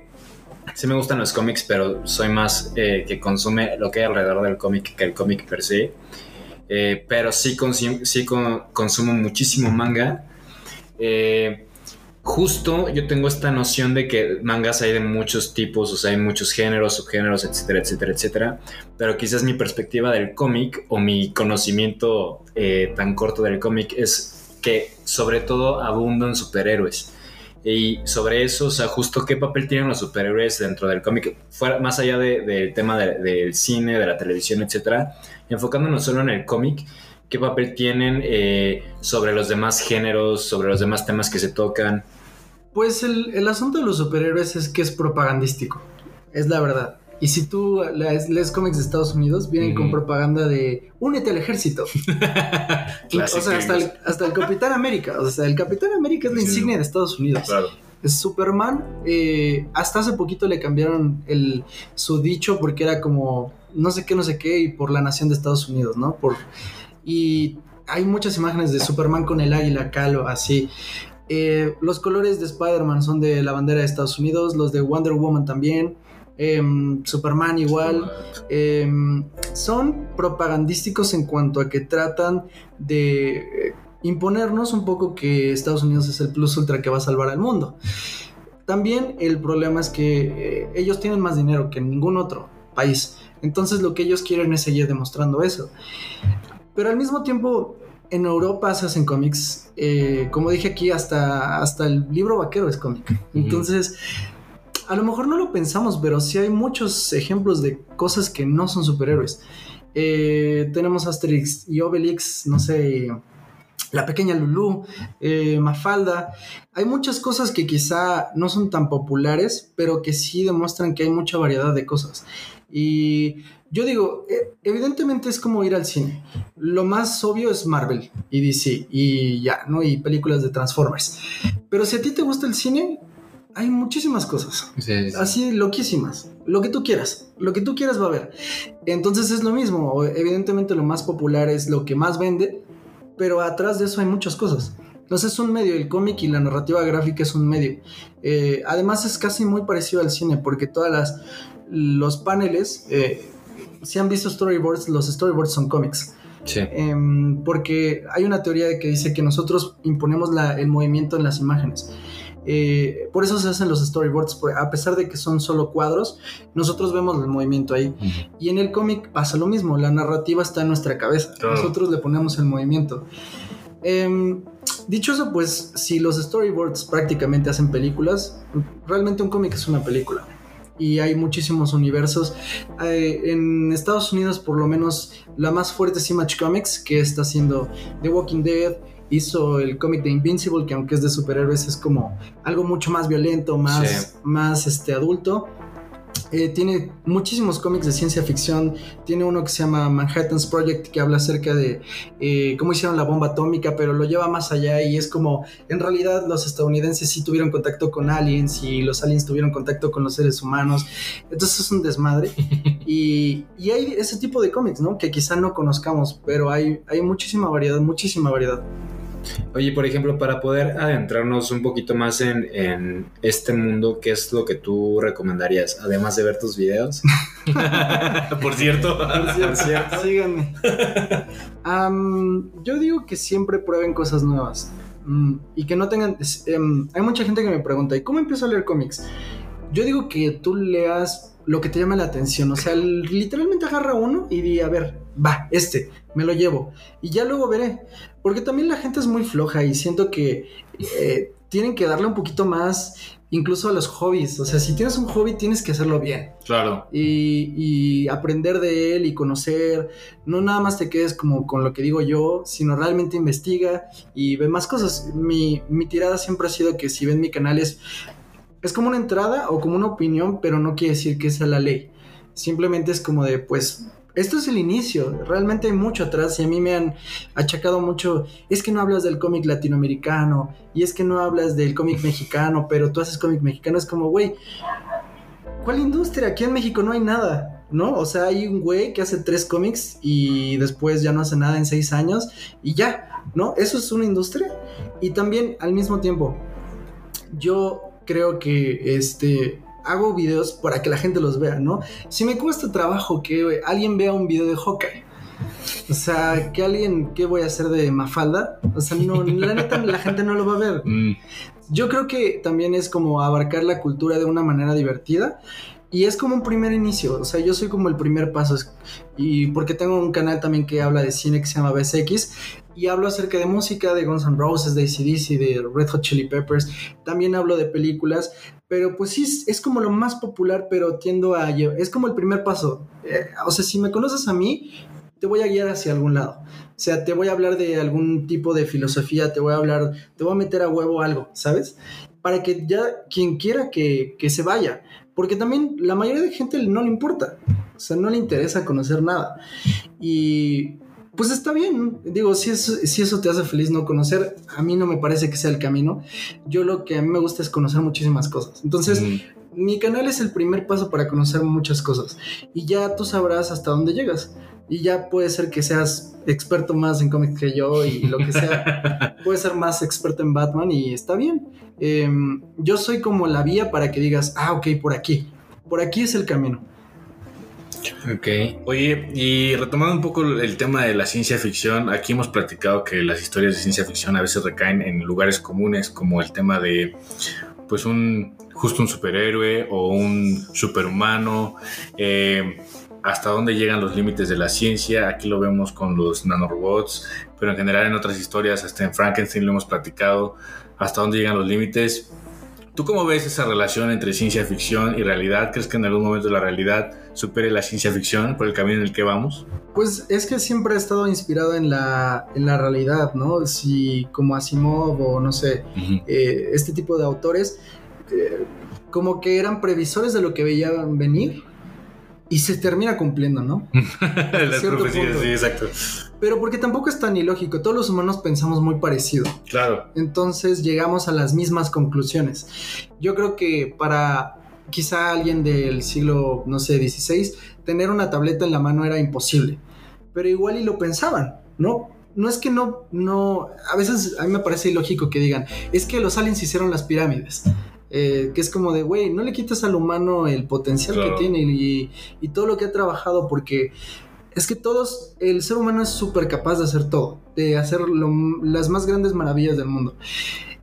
sí me gustan los cómics, pero soy más eh, que consume lo que hay alrededor del cómic que el cómic per se. Eh, pero sí, consi- sí con- consumo muchísimo manga. Eh, justo yo tengo esta noción de que mangas hay de muchos tipos, o sea, hay muchos géneros, subgéneros, etcétera, etcétera, etcétera. Pero quizás mi perspectiva del cómic o mi conocimiento eh, tan corto del cómic es que sobre todo abundan superhéroes. Y sobre eso, o sea, justo qué papel tienen los superhéroes dentro del cómic, fuera, más allá de- del tema de- del cine, de la televisión, etcétera, enfocándonos solo en el cómic, qué papel tienen eh, sobre los demás géneros, sobre los demás temas que se tocan. Pues el, el asunto de los superhéroes es que es propagandístico. Es la verdad. Y si tú lees, lees cómics de Estados Unidos, vienen con propaganda de únete al ejército. [LAUGHS] o sea, hasta el, hasta el Capitán América. O sea, el Capitán América es la Sí. insignia de Estados Unidos. Claro. Es Superman, eh, hasta hace poquito le cambiaron el, su dicho porque era como no sé qué, no sé qué, y por la nación de Estados Unidos, ¿no? Por, y hay muchas imágenes de Superman con el águila calo, así. Eh, los colores de Spider-Man son de la bandera de Estados Unidos, los de Wonder Woman también, em, Superman igual. Em, son propagandísticos en cuanto a que tratan de eh, imponernos un poco que Estados Unidos es el plus ultra que va a salvar al mundo. También el problema es que eh, ellos tienen más dinero que ningún otro país. Entonces lo que ellos quieren es seguir demostrando eso. Pero al mismo tiempo, en Europa se hacen cómics. eh, como dije aquí, hasta, hasta el libro vaquero es cómic. Entonces, a lo mejor no lo pensamos, pero sí hay muchos ejemplos de cosas que no son superhéroes. Eh, tenemos Asterix y Obelix, no sé, La Pequeña Lulú, eh, Mafalda. Hay muchas cosas que quizá no son tan populares, pero que sí demuestran que hay mucha variedad de cosas. Y yo digo, eh, evidentemente es como ir al cine. Lo más obvio es Marvel y DC y ya, ¿no? Y películas de Transformers. Pero si a ti te gusta el cine, hay muchísimas cosas. Sí, Así loquísimas. Lo que tú quieras. Lo que tú quieras va a haber. Entonces es lo mismo. Evidentemente lo más popular es lo que más vende. Pero atrás de eso hay muchas cosas. Entonces es un medio. El cómic y la narrativa gráfica es un medio. Eh, además es casi muy parecido al cine. Porque todas las... Los paneles... eh, si han visto storyboards, los storyboards son cómics. Sí. Em, porque hay una teoría de que dice que nosotros imponemos la- el movimiento en las imágenes. Eh, por eso se hacen los storyboards, pues, a pesar de que son solo cuadros, nosotros vemos el movimiento ahí. Y en el cómic pasa lo mismo, la narrativa está en nuestra cabeza, Claro. nosotros le ponemos el movimiento. Em, dicho eso, pues si los storyboards prácticamente hacen películas, realmente un cómic es una película. Y hay muchísimos universos. Eh, en Estados Unidos, por lo menos, la más fuerte es Image Comics, que está haciendo The Walking Dead. Hizo el cómic de Invincible, que aunque es de superhéroes, es como algo mucho más violento, más, Sí. más este, adulto. Eh, tiene muchísimos cómics de ciencia ficción. Tiene uno que se llama Manhattan's Project, que habla acerca de eh, cómo hicieron la bomba atómica, pero lo lleva más allá y es como, en realidad los estadounidenses sí tuvieron contacto con aliens y los aliens tuvieron contacto con los seres humanos. Entonces es un desmadre. [LAUGHS] y, y hay ese tipo de cómics, ¿no? Que quizá no conozcamos, pero hay, hay muchísima variedad, muchísima variedad. Oye, por ejemplo, para poder adentrarnos un poquito más en, en este mundo, ¿qué es lo que tú recomendarías? Además de ver tus videos. [LAUGHS] Por cierto. [LAUGHS] Por cierto, [LAUGHS] síganme. Am, yo digo que siempre prueben cosas nuevas. Mm, y que no tengan... em, hay mucha gente que me pregunta, ¿y cómo empiezo a leer cómics? Yo digo que tú leas lo que te llama la atención. O sea, literalmente agarra uno y di, a ver, va, este, me lo llevo. Y ya luego veré. Porque también la gente es muy floja y siento que eh, tienen que darle un poquito más incluso a los hobbies. O sea, si tienes un hobby, tienes que hacerlo bien Claro. y, y aprender de él y conocer. No nada más te quedes como con lo que digo yo, sino realmente investiga y ve más cosas. Mi, mi tirada siempre ha sido que si ven mi canal es, es como una entrada o como una opinión, pero no quiere decir que sea la ley. Simplemente es como de, pues, esto es el inicio. Realmente hay mucho atrás y a mí me han achacado mucho. Es que no hablas del cómic latinoamericano y es que no hablas del cómic mexicano, pero tú haces cómic mexicano. Es como, güey, ¿Cuál industria? Aquí en México no hay nada, ¿no? O sea, hay un güey que hace tres cómics y después ya no hace nada en seis años y ya, ¿no? Eso es una industria. Y también al mismo tiempo, yo creo que este hago videos para que la gente los vea, ¿no? Si me cuesta trabajo que alguien vea un video de Hawkeye. O sea, que alguien, ¿qué voy a hacer de Mafalda? O sea, no, la neta, la gente no lo va a ver. [LAUGHS] Mm, Yo creo que también es como abarcar la cultura de una manera divertida y es como un primer inicio, o sea, yo soy como el primer paso y porque tengo un canal también que habla de cine que se llama BSX y hablo acerca de música, de Guns N' Roses, de ACDC, de Red Hot Chili Peppers, también hablo de películas, pero pues sí, es, como lo más popular, pero tiendo a... Es como el primer paso, Eh, o sea, si me conoces a mí, te voy a guiar hacia algún lado. O sea, te voy a hablar de algún tipo de filosofía, te voy a hablar, te voy a meter a huevo algo, ¿sabes? Para que ya quien quiera que, que se vaya. Porque también la mayoría de gente no le importa. O sea, no le interesa conocer nada. Y pues está bien. Digo, si eso, si eso te hace feliz no conocer, a mí no me parece que sea el camino. Yo lo que a mí me gusta es conocer muchísimas cosas. Entonces, mm, mi canal es el primer paso para conocer muchas cosas y ya tú sabrás hasta dónde llegas. Y ya puede ser que seas experto más en cómics que yo y lo que sea. [LAUGHS] puedes ser más experto en Batman y está bien. Em, yo soy como la vía para que digas, ah, ok, por aquí. Por aquí es el camino. Ok. Oye, y retomando un poco el tema de la ciencia ficción, aquí hemos platicado que las historias de ciencia ficción a veces recaen en lugares comunes, como el tema de, pues, un justo un superhéroe o un superhumano. eh, hasta dónde llegan los límites de la ciencia. Aquí lo vemos con los nanorobots, pero en general en otras historias, hasta en Frankenstein lo hemos platicado, hasta dónde llegan los límites. ¿Tú cómo ves esa relación entre ciencia ficción y realidad? ¿Crees que en algún momento la realidad supere la ciencia ficción por el camino en el que vamos? Pues es que siempre he estado inspirado en la, en la realidad, ¿no? Si como Asimov o no sé, eh, este tipo de autores, eh, como que eran previsores de lo que veían venir y se termina cumpliendo, ¿no? [LAUGHS] Las profecías, sí, exacto. Pero porque tampoco es tan ilógico, todos los humanos pensamos muy parecido. Claro. entonces llegamos a las mismas conclusiones. Yo creo que para quizá alguien del siglo, no sé, XVI, tener una tableta en la mano era imposible, pero igual y lo pensaban, ¿no? No es que no, no, a veces a mí me parece ilógico que digan, es que los aliens hicieron las pirámides. Eh, que es como de, güey, no le quitas al humano el potencial Claro. que tiene y, y todo lo que ha trabajado porque es que todos, el ser humano es súper capaz de hacer todo, de hacer lo- las más grandes maravillas del mundo.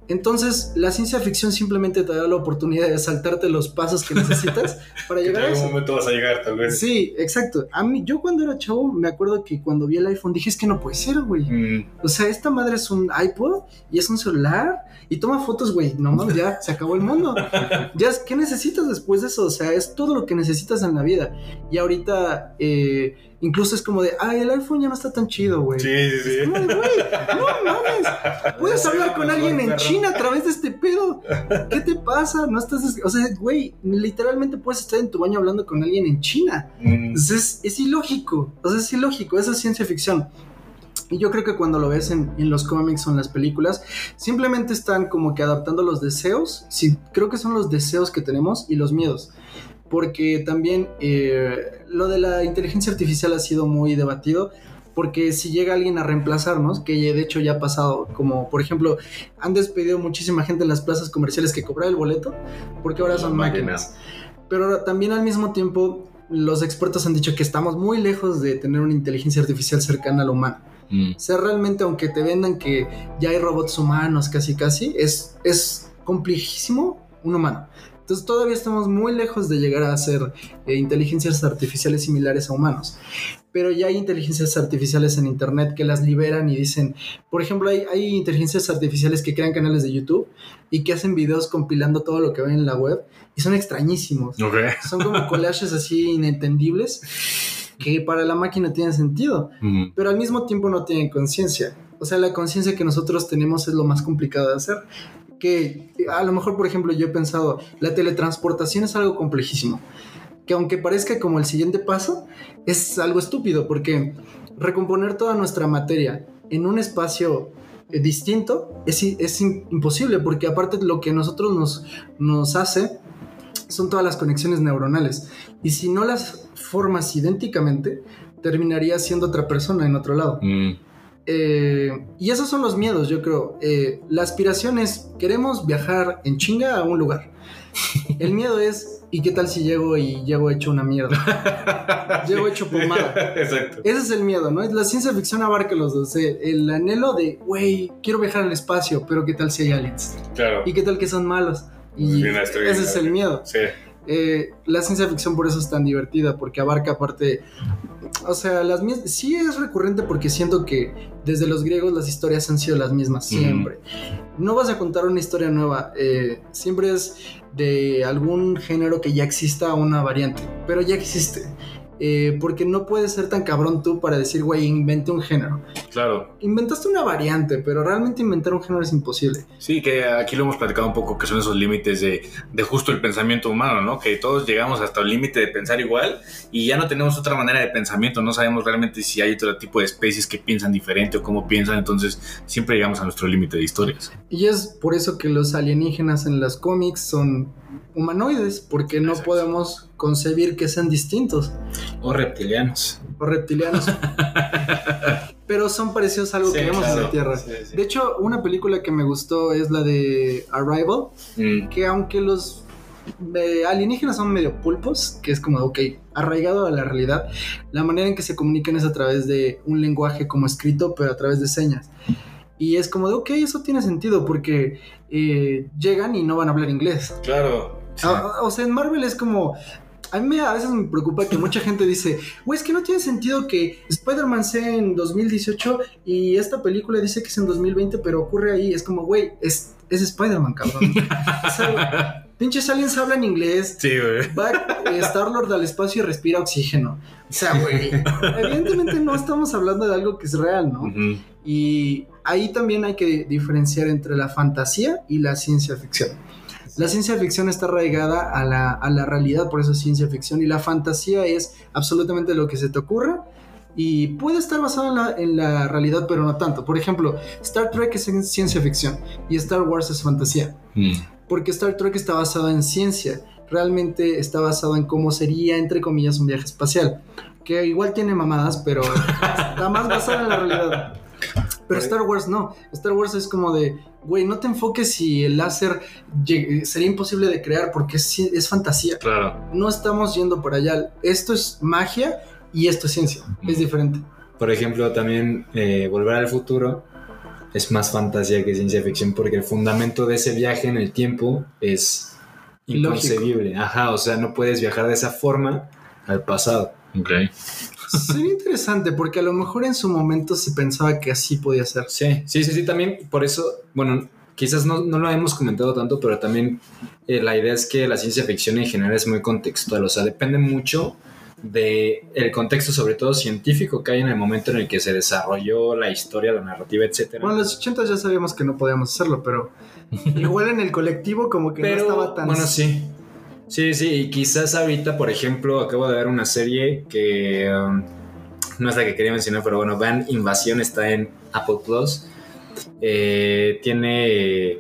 Entonces, la ciencia ficción simplemente te da la oportunidad de saltarte los pasos que necesitas [LAUGHS] para en llegar a algún eso. momento vas a llegar, tal vez. Sí, exacto. A mí, yo cuando era chavo, me acuerdo que cuando vi el iPhone dije, es que no puede ser, güey. Mm, O sea, esta madre es un iPod y es un celular y toma fotos, güey. No mames, ya se acabó el mundo. Ya, es- ¿qué necesitas después de eso? O sea, es todo lo que necesitas en la vida. Y ahorita, eh, incluso es como de, ay, el iPhone ya no está tan chido, güey. Sí, sí, sí. Como de, güey, no mames. Puedes hablar con alguien en. China a través de este pedo. ¿Qué te pasa? No estás. O sea, güey, literalmente puedes estar en tu baño hablando con alguien en China. Mm, Entonces, es, es ilógico. O sea, es ilógico. Eso es ciencia ficción. Y yo creo que cuando lo ves en, en los cómics o en las películas, simplemente están como que adaptando los deseos. Sí, creo que son los deseos que tenemos y los miedos. Porque también eh, lo de la inteligencia artificial ha sido muy debatido. Porque si llega alguien a reemplazarnos, que de hecho ya ha pasado, como por ejemplo, han despedido muchísima gente en las plazas comerciales que cobraba el boleto, porque ahora son Máquinas. Pero ahora también al mismo tiempo, los expertos han dicho que estamos muy lejos de tener una inteligencia artificial cercana a lo humano. Mm. O sea, realmente, aunque te vendan que ya hay robots humanos casi casi, es, es complejísimo un humano. Entonces todavía estamos muy lejos de llegar a hacer eh, inteligencias artificiales similares a humanos. Pero ya hay inteligencias artificiales en Internet que las liberan y dicen, por ejemplo, hay, hay inteligencias artificiales que crean canales de YouTube y que hacen videos compilando todo lo que ven en la web y son extrañísimos. Ok. Son como collages así inentendibles [LAUGHS] que para la máquina tienen sentido pero al mismo tiempo no tienen conciencia. O sea, la conciencia que nosotros tenemos es lo más complicado de hacer. Que a lo mejor, por ejemplo, yo he pensado, la teletransportación es algo complejísimo. Que aunque parezca como el siguiente paso, es algo estúpido porque recomponer toda nuestra materia en un espacio eh, distinto es, imposible porque aparte lo que nosotros nos, nos hace son todas las conexiones neuronales. Y si no las formas idénticamente, terminaría siendo otra persona en otro lado. mm. Eh, y esos son los miedos, yo creo. Eh, la aspiración es, queremos viajar en chinga a un lugar. El miedo es, ¿y qué tal si llego y llego hecho una mierda? [LAUGHS] llego hecho pomada. Exacto. Ese es el miedo, ¿no? La ciencia ficción abarca los dos. eh, El anhelo de, güey, quiero viajar al espacio, pero ¿qué tal si hay aliens? Claro. ¿Y qué tal que son malos? Y estoy ese es el miedo. Sí. Eh, la ciencia ficción por eso es tan divertida, porque abarca aparte, o sea, las mis- sí es recurrente porque siento que desde los griegos las historias han sido las mismas siempre. No vas a contar una historia nueva, eh, siempre es de algún género que ya exista una variante, pero ya existe. Eh, porque no puedes ser tan cabrón tú para decir, güey, inventé un género. Claro. Inventaste una variante, pero realmente inventar un género es imposible. Sí, que aquí lo hemos platicado un poco, que son esos límites de, de justo el pensamiento humano, ¿no? Que todos llegamos hasta el límite de pensar igual y ya no tenemos otra manera de pensamiento, no sabemos realmente si hay otro tipo de especies que piensan diferente o cómo piensan, entonces siempre llegamos a nuestro límite de historias. Y es por eso que los alienígenas en las cómics son humanoides, porque no Exacto. podemos concebir que sean distintos O reptilianos. o reptilianos. [LAUGHS] Pero son parecidos a algo Sí, que vemos en la Tierra. Sí, sí. De hecho, una película que me gustó es la de Arrival, Mm, que aunque los eh, alienígenas son medio pulpos, que es como, ok, arraigado a la realidad, la manera en que se comunican es a través de un lenguaje como escrito, pero a través de señas. Y es como de, ok, eso tiene sentido porque eh, llegan y no van a hablar inglés. Claro. Sí. Ah, O sea, en Marvel es como. A mí me- a veces me preocupa que mucha gente dice, güey, es que no tiene sentido que Spider-Man sea en 2018 y esta película dice que es en 2020, pero ocurre ahí. Es como, güey, es, es Spider-Man, cabrón. [LAUGHS] O sea, pinches aliens hablan inglés. Sí, güey. Va Star-Lord al espacio y respira oxígeno. O sea, güey, evidentemente no estamos hablando de algo que es real, ¿no? Ujú. Y ahí también hay que diferenciar entre la fantasía y la ciencia ficción. La ciencia ficción está arraigada a la, a la realidad, por eso es ciencia ficción, y la fantasía es absolutamente lo que se te ocurra y puede estar basado en la, en la realidad, pero no tanto. Por ejemplo, Star Trek es en ciencia ficción y Star Wars es fantasía, Mm. Porque Star Trek está basado en ciencia, realmente está basado en cómo sería, entre comillas, un viaje espacial, que igual tiene mamadas, pero [LAUGHS] está más basado en la realidad. Pero Star Wars no. Star Wars es como de, güey, no te enfoques si el láser sería imposible de crear porque es, es fantasía. Claro. No estamos yendo por allá. Esto es magia y esto es ciencia. Es diferente. Por ejemplo, también eh, Volver al Futuro es más fantasía que ciencia ficción porque el fundamento de ese viaje en el tiempo es inconcebible. Ajá, o sea, no puedes viajar de esa forma al pasado. Ok. Sería interesante porque a lo mejor en su momento se pensaba que así podía ser. Sí, sí, sí, sí, también por eso, bueno, quizás no, no lo hemos comentado tanto, pero también eh, la idea es que la ciencia ficción en general es muy contextual, o sea, depende mucho de el contexto, sobre todo científico, que hay en el momento en el que se desarrolló la historia, la narrativa, etcétera. Bueno, en los 80 ya sabíamos que no podíamos hacerlo, pero igual en el colectivo como que pero, no estaba tan... bueno, sí. Sí, sí, y quizás ahorita, por ejemplo, acabo de ver una serie que um, no es la que quería mencionar, pero bueno, Van Invasión está en Apple Plus. Eh, tiene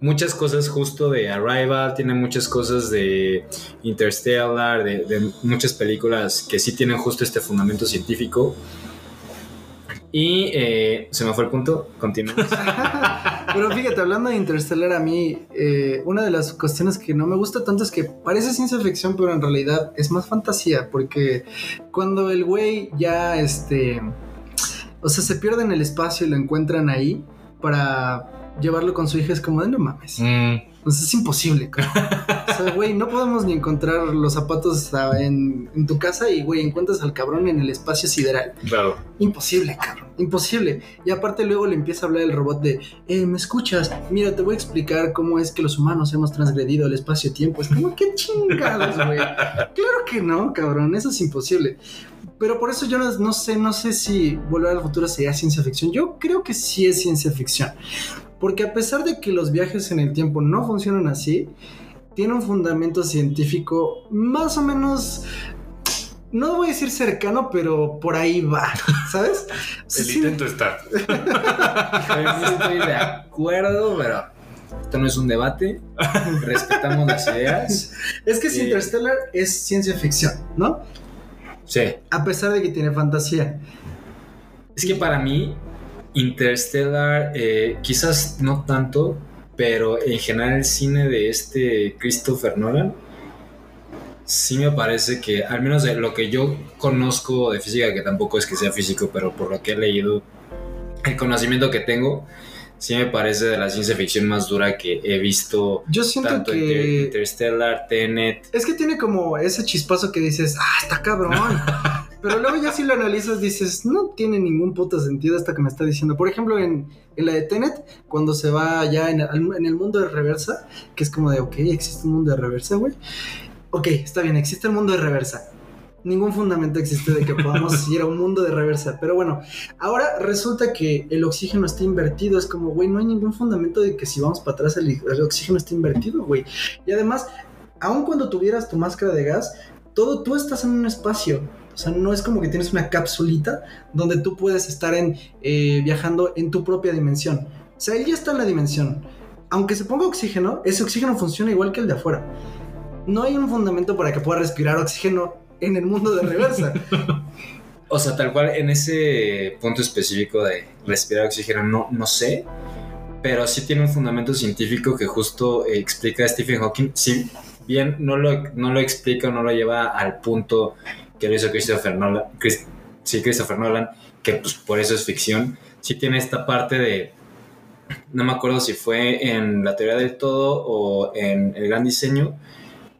muchas cosas justo de Arrival, tiene muchas cosas de Interstellar, de, muchas películas que sí tienen justo este fundamento científico. Y eh, se me fue el punto, continuamos. [LAUGHS] Pero fíjate, hablando de Interstellar, a mí eh, una de las cuestiones que no me gusta tanto es que parece ciencia ficción, pero en realidad es más fantasía, porque cuando el güey ya, este, o sea, se pierde en el espacio y lo encuentran ahí para llevarlo con su hija, es como de no mames. Mm, Pues es imposible, cabrón. O sea, güey, no podemos ni encontrar los zapatos en, en tu casa y, güey, encuentras al cabrón en el espacio sideral. claro. Imposible, cabrón. Imposible. Y aparte luego le empieza a hablar el robot de, eh, ¿me escuchas? Mira, te voy a explicar cómo es que los humanos hemos transgredido el espacio-tiempo. Es como, qué chingados, güey. Claro que no, cabrón. Eso es imposible. Pero por eso yo no, no sé, no sé si Volver al Futuro sería ciencia ficción. Yo creo que sí es ciencia ficción. Porque a pesar de que los viajes en el tiempo no funcionan así, tiene un fundamento científico más o menos... No voy a decir cercano, pero por ahí va, ¿sabes? [LAUGHS] El Sí, intento está. No estoy de acuerdo, pero esto no es un debate. Respetamos las ideas. Es que si Sí. Interstellar es ciencia ficción, ¿no? Sí. A pesar de que tiene fantasía. Es que para mí, Interstellar, eh, quizás no tanto, pero en general el cine de este Christopher Nolan, sí me parece que, al menos de lo que yo conozco de física, que tampoco es que sea físico, pero por lo que he leído, el conocimiento que tengo, sí me parece de la ciencia ficción más dura que he visto. Yo siento Tanto que... Interstellar, Tenet. Es que tiene como ese chispazo que dices, ah, está cabrón. [LAUGHS] Pero luego ya si lo analizas dices, no tiene ningún puto sentido esto que me está diciendo. Por ejemplo, en, en la de Tenet, cuando se va ya en, el- mundo de reversa, que es como de, ok, existe un mundo de reversa, güey. Ok, está bien, existe el mundo de reversa. Ningún fundamento existe de que podamos [LAUGHS] ir a un mundo de reversa. Pero bueno, ahora resulta que el oxígeno está invertido. Es como, güey, no hay ningún fundamento de que si vamos para atrás el, el oxígeno está invertido, güey. Y además, aun cuando tuvieras tu máscara de gas, todo tú estás en un espacio. Sea, no es como que tienes una capsulita donde tú puedes estar en, eh, viajando en tu propia dimensión. O sea, él ya está en la dimensión. Aunque se ponga oxígeno, ese oxígeno funciona igual que el de afuera. No hay un fundamento para que pueda respirar oxígeno en el mundo de reversa. [LAUGHS] O sea, tal cual en ese punto específico de respirar oxígeno, no, no sé, pero sí tiene un fundamento científico que justo eh, explica Stephen Hawking. Si bien no lo, no lo explica o no lo lleva al punto que lo hizo Christopher Nolan, sí, Christopher Nolan, que pues por eso es ficción, sí tiene esta parte de, no me acuerdo si fue en la teoría del todo o en el gran diseño,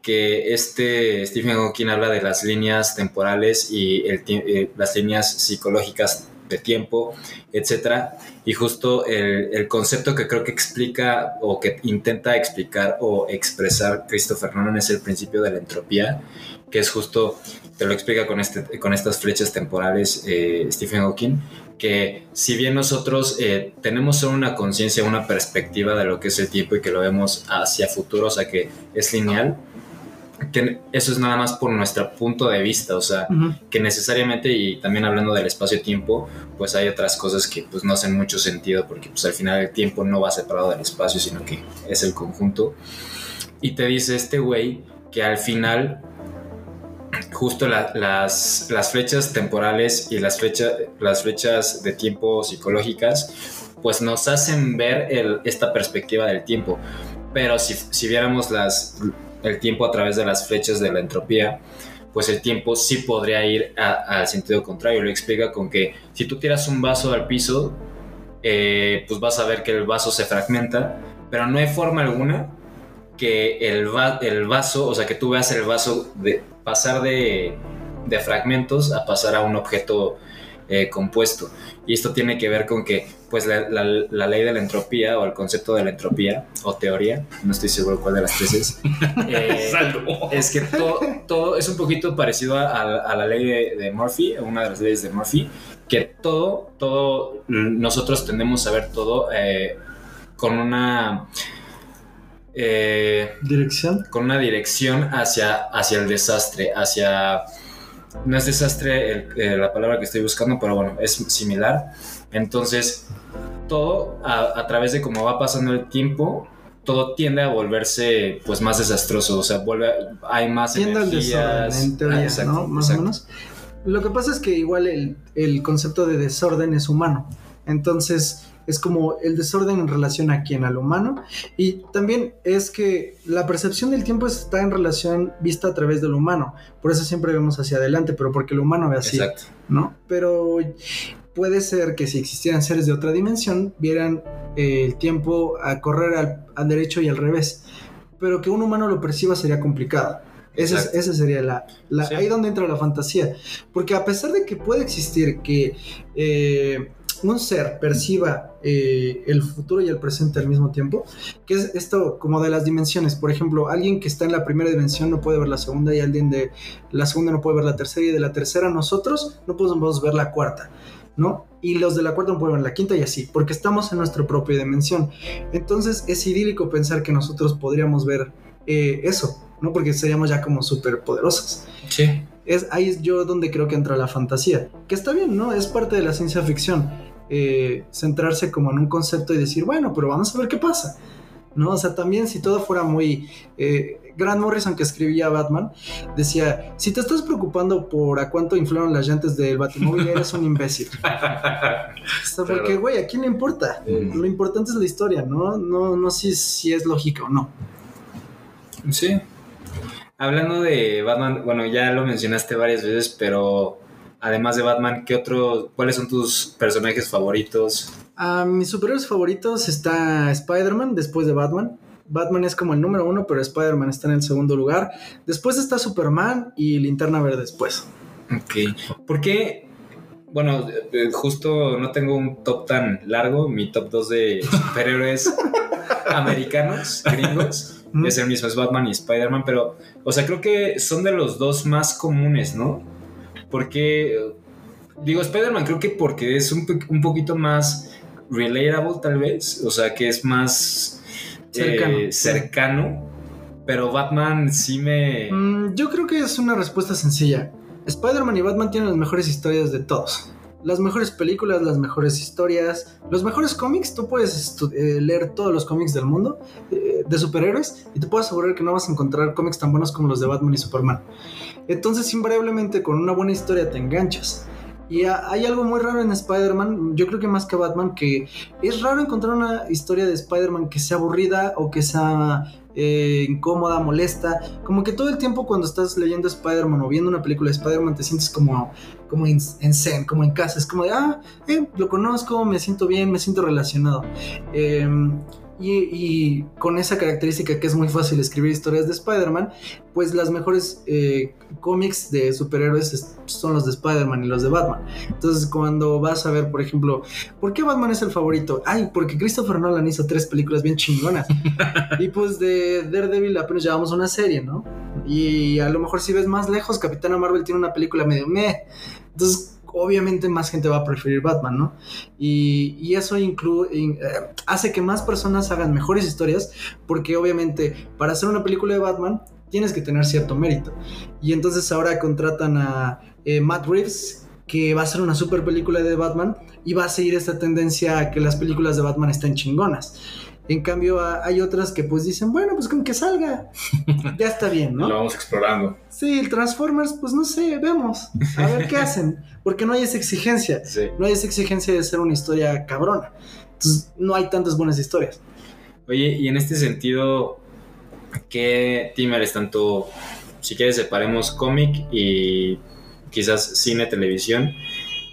que este Stephen Hawking habla de las líneas temporales y eh, las líneas psicológicas de tiempo, etcétera. Y justo el, concepto que creo que explica o que intenta explicar o expresar Christopher Nolan es el principio de la entropía, que es justo, te lo explica con, este, con estas flechas temporales eh, Stephen Hawking, que si bien nosotros eh, tenemos solo una conciencia, una perspectiva de lo que es el tiempo y que lo vemos hacia futuro, o sea que es lineal, que eso es nada más por nuestro punto de vista, o sea, Ujú. que necesariamente, y también hablando del espacio-tiempo, pues hay otras cosas que pues no hacen mucho sentido, porque pues al final el tiempo no va separado del espacio, sino que es el conjunto. Y te dice este güey que al final, justo la- las, las flechas temporales y las, flecha- las flechas de tiempo psicológicas, pues nos hacen ver el- esta perspectiva del tiempo. Pero si, si viéramos las, el tiempo a través de las flechas de la entropía, pues el tiempo sí podría ir al sentido contrario. Lo explica con que si tú tiras un vaso al piso, eh, pues vas a ver que el vaso se fragmenta, pero no hay forma alguna que el, va- el vaso, o sea, que tú veas el vaso de pasar de, de fragmentos a pasar a un objeto eh, compuesto. Y esto tiene que ver con que, pues, la, la- la ley de la entropía o el concepto de la entropía o teoría, no estoy seguro cuál de las tres es, [LAUGHS] eh, es que to- todo es un poquito parecido a, a- la ley de, de Murphy, una de las leyes de Murphy, que todo, todo, nosotros tendemos a ver todo eh, con una... eh, Dirección. con una dirección hacia, hacia el desastre, hacia... No es desastre el- eh, la palabra que estoy buscando, pero bueno, es similar. Entonces, todo a, a través de cómo va pasando el tiempo, todo tiende a volverse pues más desastroso, o sea, vuelve, hay más Tiende al desorden, energías. en teoría, Ah, exacto, ¿no? Más exacto. o menos. Lo que pasa es que igual el, el concepto de desorden es humano. Entonces, es como el desorden en relación a quién, al humano. Y también es que la percepción del tiempo está en relación vista a través del humano. Por eso siempre vemos hacia adelante, pero porque el humano ve así. Exacto. ¿no? Pero puede ser que si existieran seres de otra dimensión, vieran eh, el tiempo a correr al, al derecho y al revés. Pero que un humano lo perciba sería complicado. Esa, es- esa sería la, la- Sí. ahí donde entra la fantasía. Porque a pesar de que puede existir que eh, un ser perciba eh, el futuro y el presente al mismo tiempo, que es esto como de las dimensiones. Por ejemplo, alguien que está en la primera dimensión no puede ver la segunda y alguien de la segunda no puede ver la tercera y de la tercera nosotros no podemos ver la cuarta. ¿No? Y los de la cuarta no pueden ver la quinta y así, porque estamos en nuestra propia dimensión. Entonces es idílico pensar que nosotros podríamos ver eh, eso, ¿no? Porque seríamos ya como súper poderosos. Sí. Es, ahí es yo donde creo que entra la fantasía, que está bien, ¿no? Es parte de la ciencia ficción. eh, centrarse como en un concepto y decir, bueno, pero vamos a ver qué pasa. ¿No? O sea, también si todo fuera muy... eh, Grant Morrison que escribía Batman decía, si te estás preocupando por a cuánto inflaron las llantas del Batimóvil, eres un imbécil. [LAUGHS] Porque, güey, ¿a quién le importa? Mm. Lo importante es la historia, ¿no? No, no si, si es lógica o no. Sí. Hablando de Batman, bueno, ya lo mencionaste varias veces, pero además de Batman, ¿qué otro, cuáles son tus personajes favoritos? A mis superhéroes favoritos está Spider-Man después de Batman. Batman es como el número uno, pero Spider-Man está en el segundo lugar. Después está Superman y Linterna Verde después. Ok. ¿Por qué? Bueno, eh, justo no tengo un top tan largo. Mi top 2 de superhéroes [LAUGHS] americanos, gringos, es el mismo, es Batman y Spider-Man, pero, o sea, creo que son de los dos más comunes, ¿no? Porque, eh, digo, Spider-Man creo que porque es un, un poquito más relatable, tal vez, o sea, que es más Cercano. eh, cercano, pero Batman sí me... Mm, yo creo que es una respuesta sencilla. Spider-Man y Batman tienen las mejores historias de todos. Las mejores películas, las mejores historias, los mejores cómics. Tú puedes eh, leer todos los cómics del mundo eh, de superhéroes y te puedo asegurar que no vas a encontrar cómics tan buenos como los de Batman y Superman. Entonces, invariablemente, con una buena historia te enganchas. Y ha- hay algo muy raro en Spider-Man, yo creo que más que Batman, que es raro encontrar una historia de Spider-Man que sea aburrida o que sea eh, incómoda, molesta. Como que todo el tiempo cuando estás leyendo Spider-Man o viendo una película de Spider-Man te sientes como, como en, en zen, como en casa. Es como de, ah, eh, lo conozco, me siento bien, me siento relacionado. Eh, y, y con esa característica que es muy fácil escribir historias de Spider-Man, pues las mejores eh, cómics de superhéroes es- son los de Spider-Man y los de Batman. Entonces cuando vas a ver, por ejemplo, ¿por qué Batman es el favorito? Ay, porque Christopher Nolan hizo tres películas bien chingonas. [LAUGHS] y pues de Daredevil apenas llevamos una serie, ¿no? Y a lo mejor si ves más lejos, Capitana Marvel tiene una película medio meh. Entonces obviamente más gente va a preferir Batman, ¿no? Y, y eso eh, hace que más personas hagan mejores historias, porque obviamente para hacer una película de Batman tienes que tener cierto mérito. Y entonces ahora contratan a eh, Matt Reeves, que va a hacer una super película de Batman, y va a seguir esta tendencia a que las películas de Batman estén chingonas. En cambio, hay otras que pues dicen, bueno, pues con que salga, [LAUGHS] ya está bien, ¿no? Lo vamos explorando. Sí, el Transformers, pues no sé, vemos, a ver qué [LAUGHS] hacen, porque no hay esa exigencia Sí. no hay esa exigencia de ser una historia cabrona. Entonces, no hay tantas buenas historias. Oye, y en este sentido, ¿qué team eres? Tanto, si quieres, separemos cómic y quizás cine, televisión,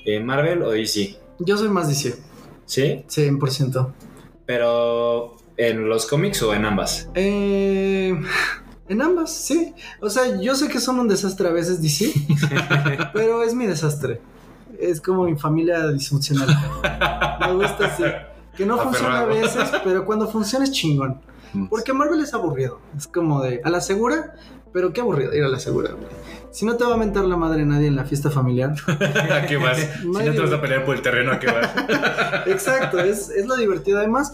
eh, Marvel o DC. Yo soy más DC. ¿Sí? 100%. Pero ¿en los cómics o en ambas? Eh, en ambas, sí. O sea, yo sé que son un desastre a veces, DC, [LAUGHS] pero es mi desastre. Es como mi familia disfuncional. Me gusta así. Que no funciona a veces, pero cuando funciona es chingón. Mm. Porque Marvel es aburrido. Es como de a la segura, pero qué aburrido ir a la segura, güey. Si no te va a mentar la madre nadie en la fiesta familiar. [LAUGHS] ¿A qué vas? [LAUGHS] Si no te vas a pelear por el terreno, ¿a qué vas? [LAUGHS] Exacto, es, es lo divertido. Además,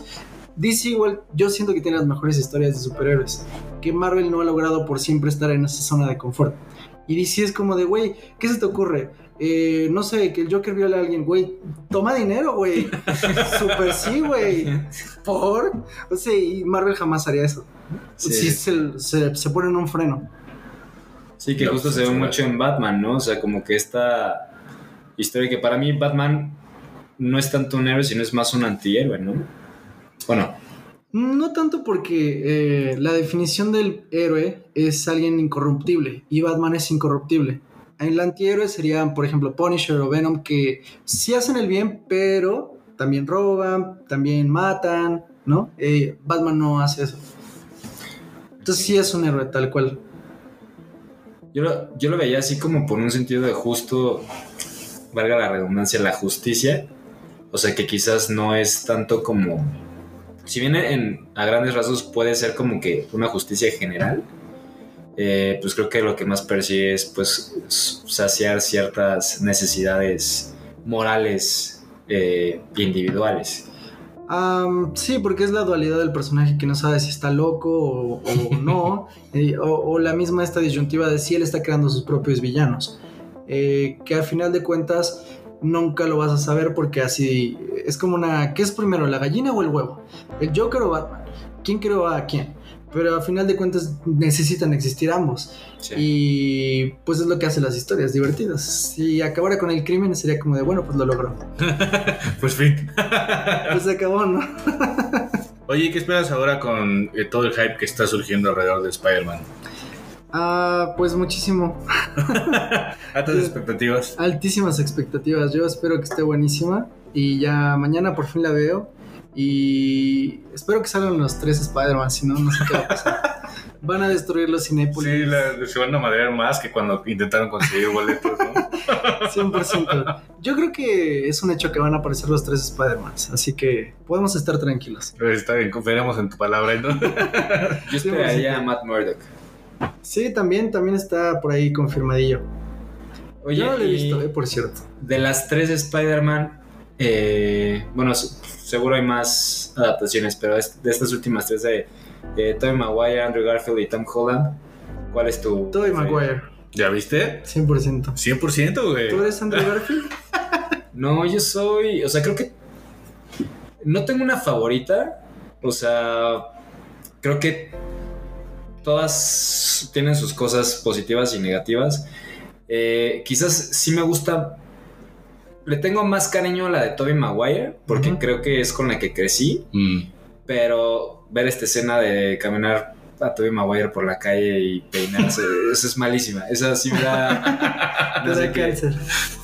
DC igual, yo siento que tiene las mejores historias de superhéroes. Que Marvel no ha logrado por siempre estar en esa zona de confort. Y DC es como de, güey, ¿qué se te ocurre? Eh, no sé, que el Joker viola a alguien, güey. Toma dinero, güey. Super sí, güey. Por. O sea, y Marvel jamás haría eso. Sí. Sí, se, se, se pone en un freno. Sí, que No, justo se ve mucho en Batman, ¿no? O sea, como que esta historia que para mí Batman no es tanto un héroe, sino es más un antihéroe, ¿no? Bueno, No tanto porque eh, la definición del héroe es alguien incorruptible y Batman es incorruptible. El antihéroe serían, por ejemplo, Punisher o Venom que sí hacen el bien, pero también roban, también matan, ¿no? Eh, Batman no hace eso. Entonces sí es un héroe tal cual. Yo lo, yo lo veía así como por un sentido de justo, valga la redundancia, la justicia. O sea, que quizás no es tanto como... Si bien en, a grandes rasgos puede ser como que una justicia general, eh, pues creo que lo que más persigue es pues saciar ciertas necesidades morales eh, individuales. Sí, porque es la dualidad del personaje que no sabe si está loco o, o [LAUGHS] no, eh, o, o la misma esta disyuntiva de si él está creando sus propios villanos, eh, que al final de cuentas nunca lo vas a saber porque así es como una, ¿qué es primero, la gallina o el huevo? ¿El Joker o Batman? ¿Quién creó a quién? Pero al final de cuentas necesitan existir ambos. Sí. Y pues es lo que hace las historias divertidas. Si acabara con el crimen sería como de, bueno, pues lo logró. [LAUGHS] Pues fin. [LAUGHS] Pues se acabó, ¿no? [LAUGHS] Oye, ¿qué esperas ahora con eh, todo el hype que está surgiendo alrededor de Spider-Man? Ah, pues muchísimo. Altas expectativas. Altísimas expectativas. Yo espero que esté buenísima. Y ya mañana por fin la veo. Y espero que salgan los tres Spider-Man. Si no, no sé qué va a pasar. [LAUGHS] Van a destruir los Cinépolis. Sí, la- se van a madrear más que cuando intentaron conseguir boletos, ¿no? 100%. Yo creo que es un hecho que van a aparecer los tres Spider-Mans. Así que podemos estar tranquilos. Pero está bien, confiaremos en tu palabra, ¿no? [LAUGHS] Yo esperaría a Matt Murdock. Sí, también, también está por ahí confirmadillo. Oye, Yo no lo he visto, eh, por cierto. de las tres Spider-Man, eh, bueno, seguro hay más adaptaciones, pero es- de estas últimas tres de eh, Tobey Maguire, Andrew Garfield y Tom Holland, ¿cuál es tu... Tobey Maguire, ¿Ya viste? 100%. 100%, güey. ¿Tú eres Andrew Garfield? [LAUGHS] No, yo soy, o sea, creo que no tengo una favorita, o sea, creo que todas tienen sus cosas positivas y negativas. Eh, quizás sí me gusta, le tengo más cariño a la de Tobey Maguire, porque creo que es con la que crecí, Mm. pero ver esta escena de caminar a Tobey Maguire por la calle y peinarse, [LAUGHS] eso es malísima, esa sí me da... [LAUGHS] No sé cáncer.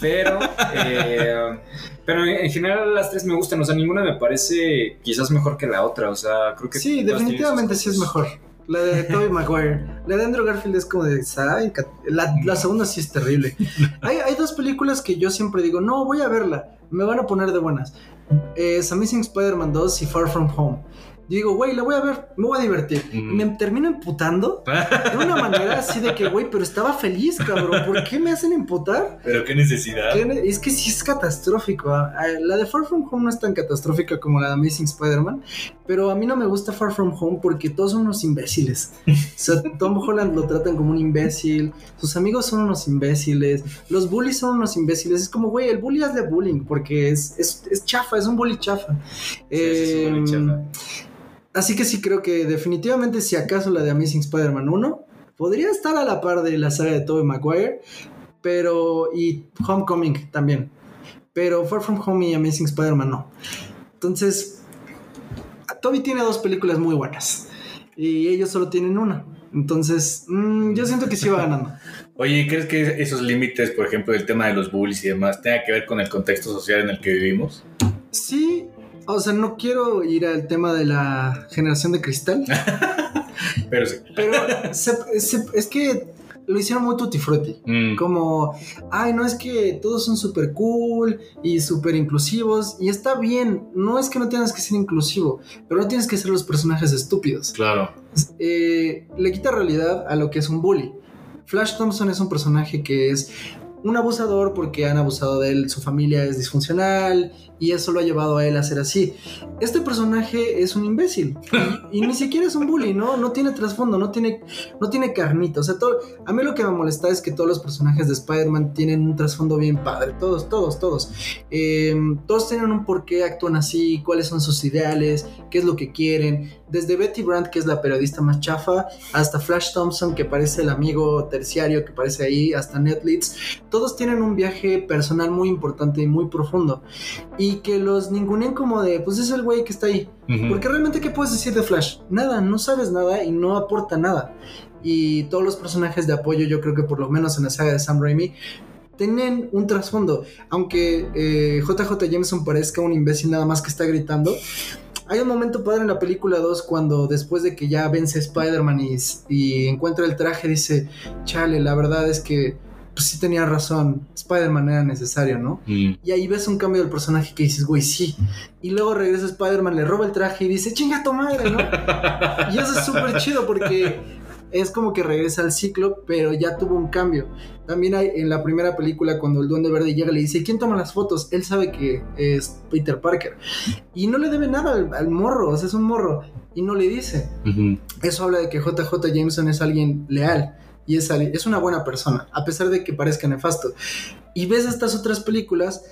Pero, [LAUGHS] eh, pero en general las tres me gustan, o sea, ninguna me parece quizás mejor que la otra, o sea, creo que... Sí, definitivamente sí es mejor. La de Tobey Maguire. La de Andrew Garfield es como de... La, la segunda sí es terrible. Hay, hay dos películas que yo siempre digo, no, voy a verla. Me van a poner de buenas. Es Amazing Spider-Man 2 y Far From Home. Yo digo, güey, la voy a ver, me voy a divertir. Mm. Me termino emputando de una manera así de que, güey, pero estaba feliz, cabrón. ¿Por qué me hacen emputar? Pero qué necesidad. ¿Qué ne- Es que sí es catastrófico. ah. Ah, La de Far From Home no es tan catastrófica como la de Amazing Spider-Man, pero a mí no me gusta Far From Home porque todos son unos imbéciles. O sea, Tom Holland lo tratan como un imbécil, sus amigos son unos imbéciles, los bullies son unos imbéciles. Es como, güey, el bully es de bullying porque es, es, es chafa, es un bully chafa. Sí, sí, sí, Em, muy chafa. Así que sí creo que definitivamente si acaso la de Amazing Spider-Man 1 podría estar a la par de la saga de Tobey Maguire, pero y Homecoming también. Pero Far From Home y Amazing Spider-Man no. Entonces, Toby tiene dos películas muy buenas y ellos solo tienen una. Entonces, mm, yo siento que sí va ganando. [LAUGHS] Oye, ¿crees que esos límites, por ejemplo, el tema de los bullies y demás, tenga que ver con el contexto social en el que vivimos? Sí, O sea, no quiero ir al tema de la generación de cristal, [LAUGHS] Pero sí. pero se- se- es que lo hicieron muy tutti frutti. Mm, Como, ay, no es que todos son súper cool y súper inclusivos. Y está bien, no es que no tengas que ser inclusivo, pero no tienes que ser los personajes estúpidos. claro. Eh, le quita realidad a lo que es un bully. Flash Thompson es un personaje que es un abusador porque han abusado de él, su familia es disfuncional y eso lo ha llevado a él a ser así. Este personaje es un imbécil y, ni siquiera es un bully, ¿no? No tiene trasfondo, no tiene, no tiene carnita. O sea, todo, a mí lo que me molesta es que todos los personajes de Spider-Man tienen un trasfondo bien padre. Todos, todos, todos. Eh, todos tienen un por qué actúan así, cuáles son sus ideales, qué es lo que quieren. Desde Betty Brandt, que es la periodista más chafa, hasta Flash Thompson, que parece el amigo terciario que parece ahí, hasta Netflix. Todos tienen un viaje personal muy importante y muy profundo. Y que los ningunen como de, pues es el güey que está ahí. Porque realmente, ¿qué puedes decir de Flash? Nada, no sabes nada y no aporta nada. Y todos los personajes de apoyo, yo creo que por lo menos en la saga de Sam Raimi, tienen un trasfondo. Aunque eh, JJ Jameson parezca un imbécil nada más que está gritando. Hay un momento padre en la película 2 cuando después de que ya vence Spider-Man y, y encuentra el traje, dice, chale, la verdad es que pues sí tenía razón, Spider-Man era necesario, ¿no? Mm, Y ahí ves un cambio del personaje que dices, güey, sí. Y luego regresa Spider-Man, le roba el traje y dice, chinga tu madre, ¿no? y eso es súper chido porque es como que regresa al ciclo, pero ya tuvo un cambio. También hay en la primera película, cuando el Duende Verde llega, le dice, ¿quién toma las fotos? Él sabe que es Peter Parker. Y no le debe nada al, al morro, o sea, es un morro. Y no le dice. Eso habla de que JJ Jameson es alguien leal y es, es una buena persona, a pesar de que parezca nefasto. Y ves estas otras películas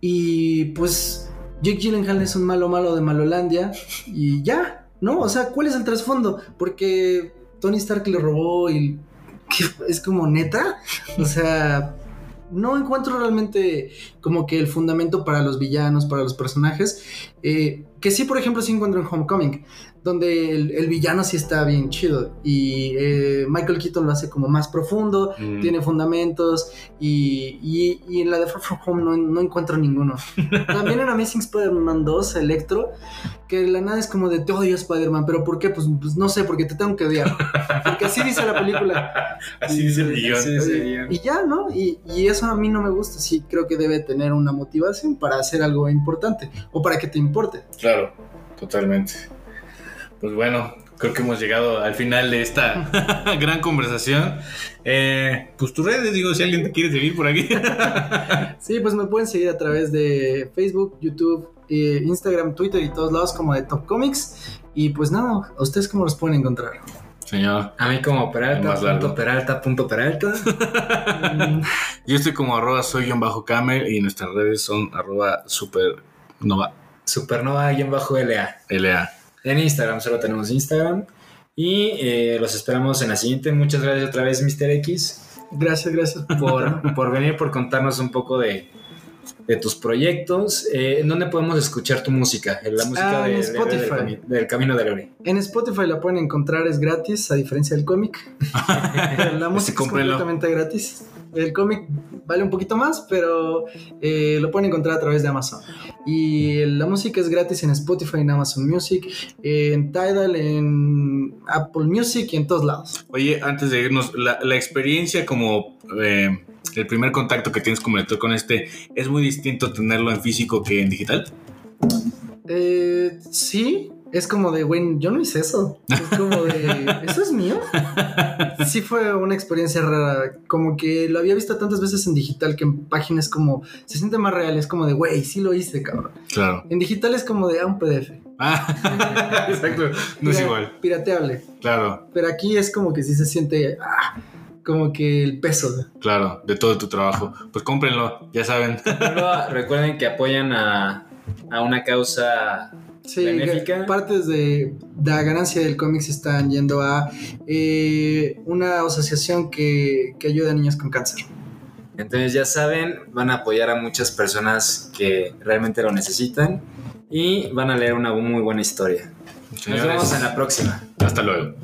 y pues Jake Gyllenhaal es un malo malo de Malolandia y ya, ¿no? O sea, ¿cuál es el trasfondo? Porque Tony Stark le robó y es como neta, o sea... No encuentro realmente como que el fundamento para los villanos, para los personajes. eh, que sí, por ejemplo, sí encuentro en Homecoming donde el, el villano sí está bien chido y eh, Michael Keaton lo hace como más profundo, Mm. tiene fundamentos y, y- y en la de Far From Home no, no encuentro ninguno. [LAUGHS] También en Amazing Spider-Man 2, Electro, que la nada es como de te odio Spider-Man, pero ¿por qué? Pues, pues no sé, porque te tengo que odiar. Porque así dice la película. [LAUGHS] Así dice el guion. Y ya, ¿no? Y, y eso a mí no me gusta, sí creo que debe tener una motivación para hacer algo importante o para que te importe. Claro, totalmente. Pues bueno, creo que hemos llegado al final de esta [LAUGHS] gran conversación. Eh, pues tus redes, digo, si alguien te quiere seguir por aquí. [LAUGHS] Sí, pues me pueden seguir a través de Facebook, YouTube, eh, Instagram, Twitter y todos lados como de Top Comics. Y pues nada, ¿a ustedes cómo los pueden encontrar? Señor. A mí como Peralta, Más largo. punto Peralta, punto Peralta. [LAUGHS] Yo estoy como arroba soy guion bajo camel y nuestras redes son arroba supernova Supernova-LA. LA. En Instagram, solo tenemos Instagram. Y eh, los esperamos en la siguiente. Muchas gracias otra vez, Mr. X, Gracias, gracias. por, por venir, por contarnos un poco de, de tus proyectos. Eh, ¿En dónde podemos escuchar tu música? En La música Ah, en de- de- Spotify. del, cami- del Camino de Lore. En Spotify la pueden encontrar, es gratis, a diferencia del cómic. [LAUGHS] La música es completamente gratis. El cómic vale un poquito más, pero eh, lo pueden encontrar a través de Amazon. Y la música es gratis en Spotify, en Amazon Music, en Tidal, en Apple Music y en todos lados. Oye, antes de irnos, la, la experiencia como eh, el primer contacto que tienes como lector con este, ¿es muy distinto tenerlo en físico que en digital? Eh, sí, es como de, güey, yo no hice eso. Es como de, ¿eso es mío? Sí fue una experiencia rara, como que lo había visto tantas veces en digital que en páginas como, se siente más real, es como de, güey, sí lo hice, cabrón. Claro. En digital es como de, ah, un PDF. Ah, [LAUGHS] exacto. No es Pira- igual. Pirateable. Claro, Pero aquí es como que sí se siente, ah, como que el peso. claro, de todo tu trabajo. Pues cómprenlo, ya saben. Recuerden que apoyan a, a una causa Sí, Benéfica. partes de, de la ganancia del cómic se están yendo a eh, una asociación que, que ayuda a niños con cáncer. Entonces ya saben, van a apoyar a muchas personas que realmente lo necesitan y van a leer una muy buena historia. Nos vemos en la próxima. hasta luego.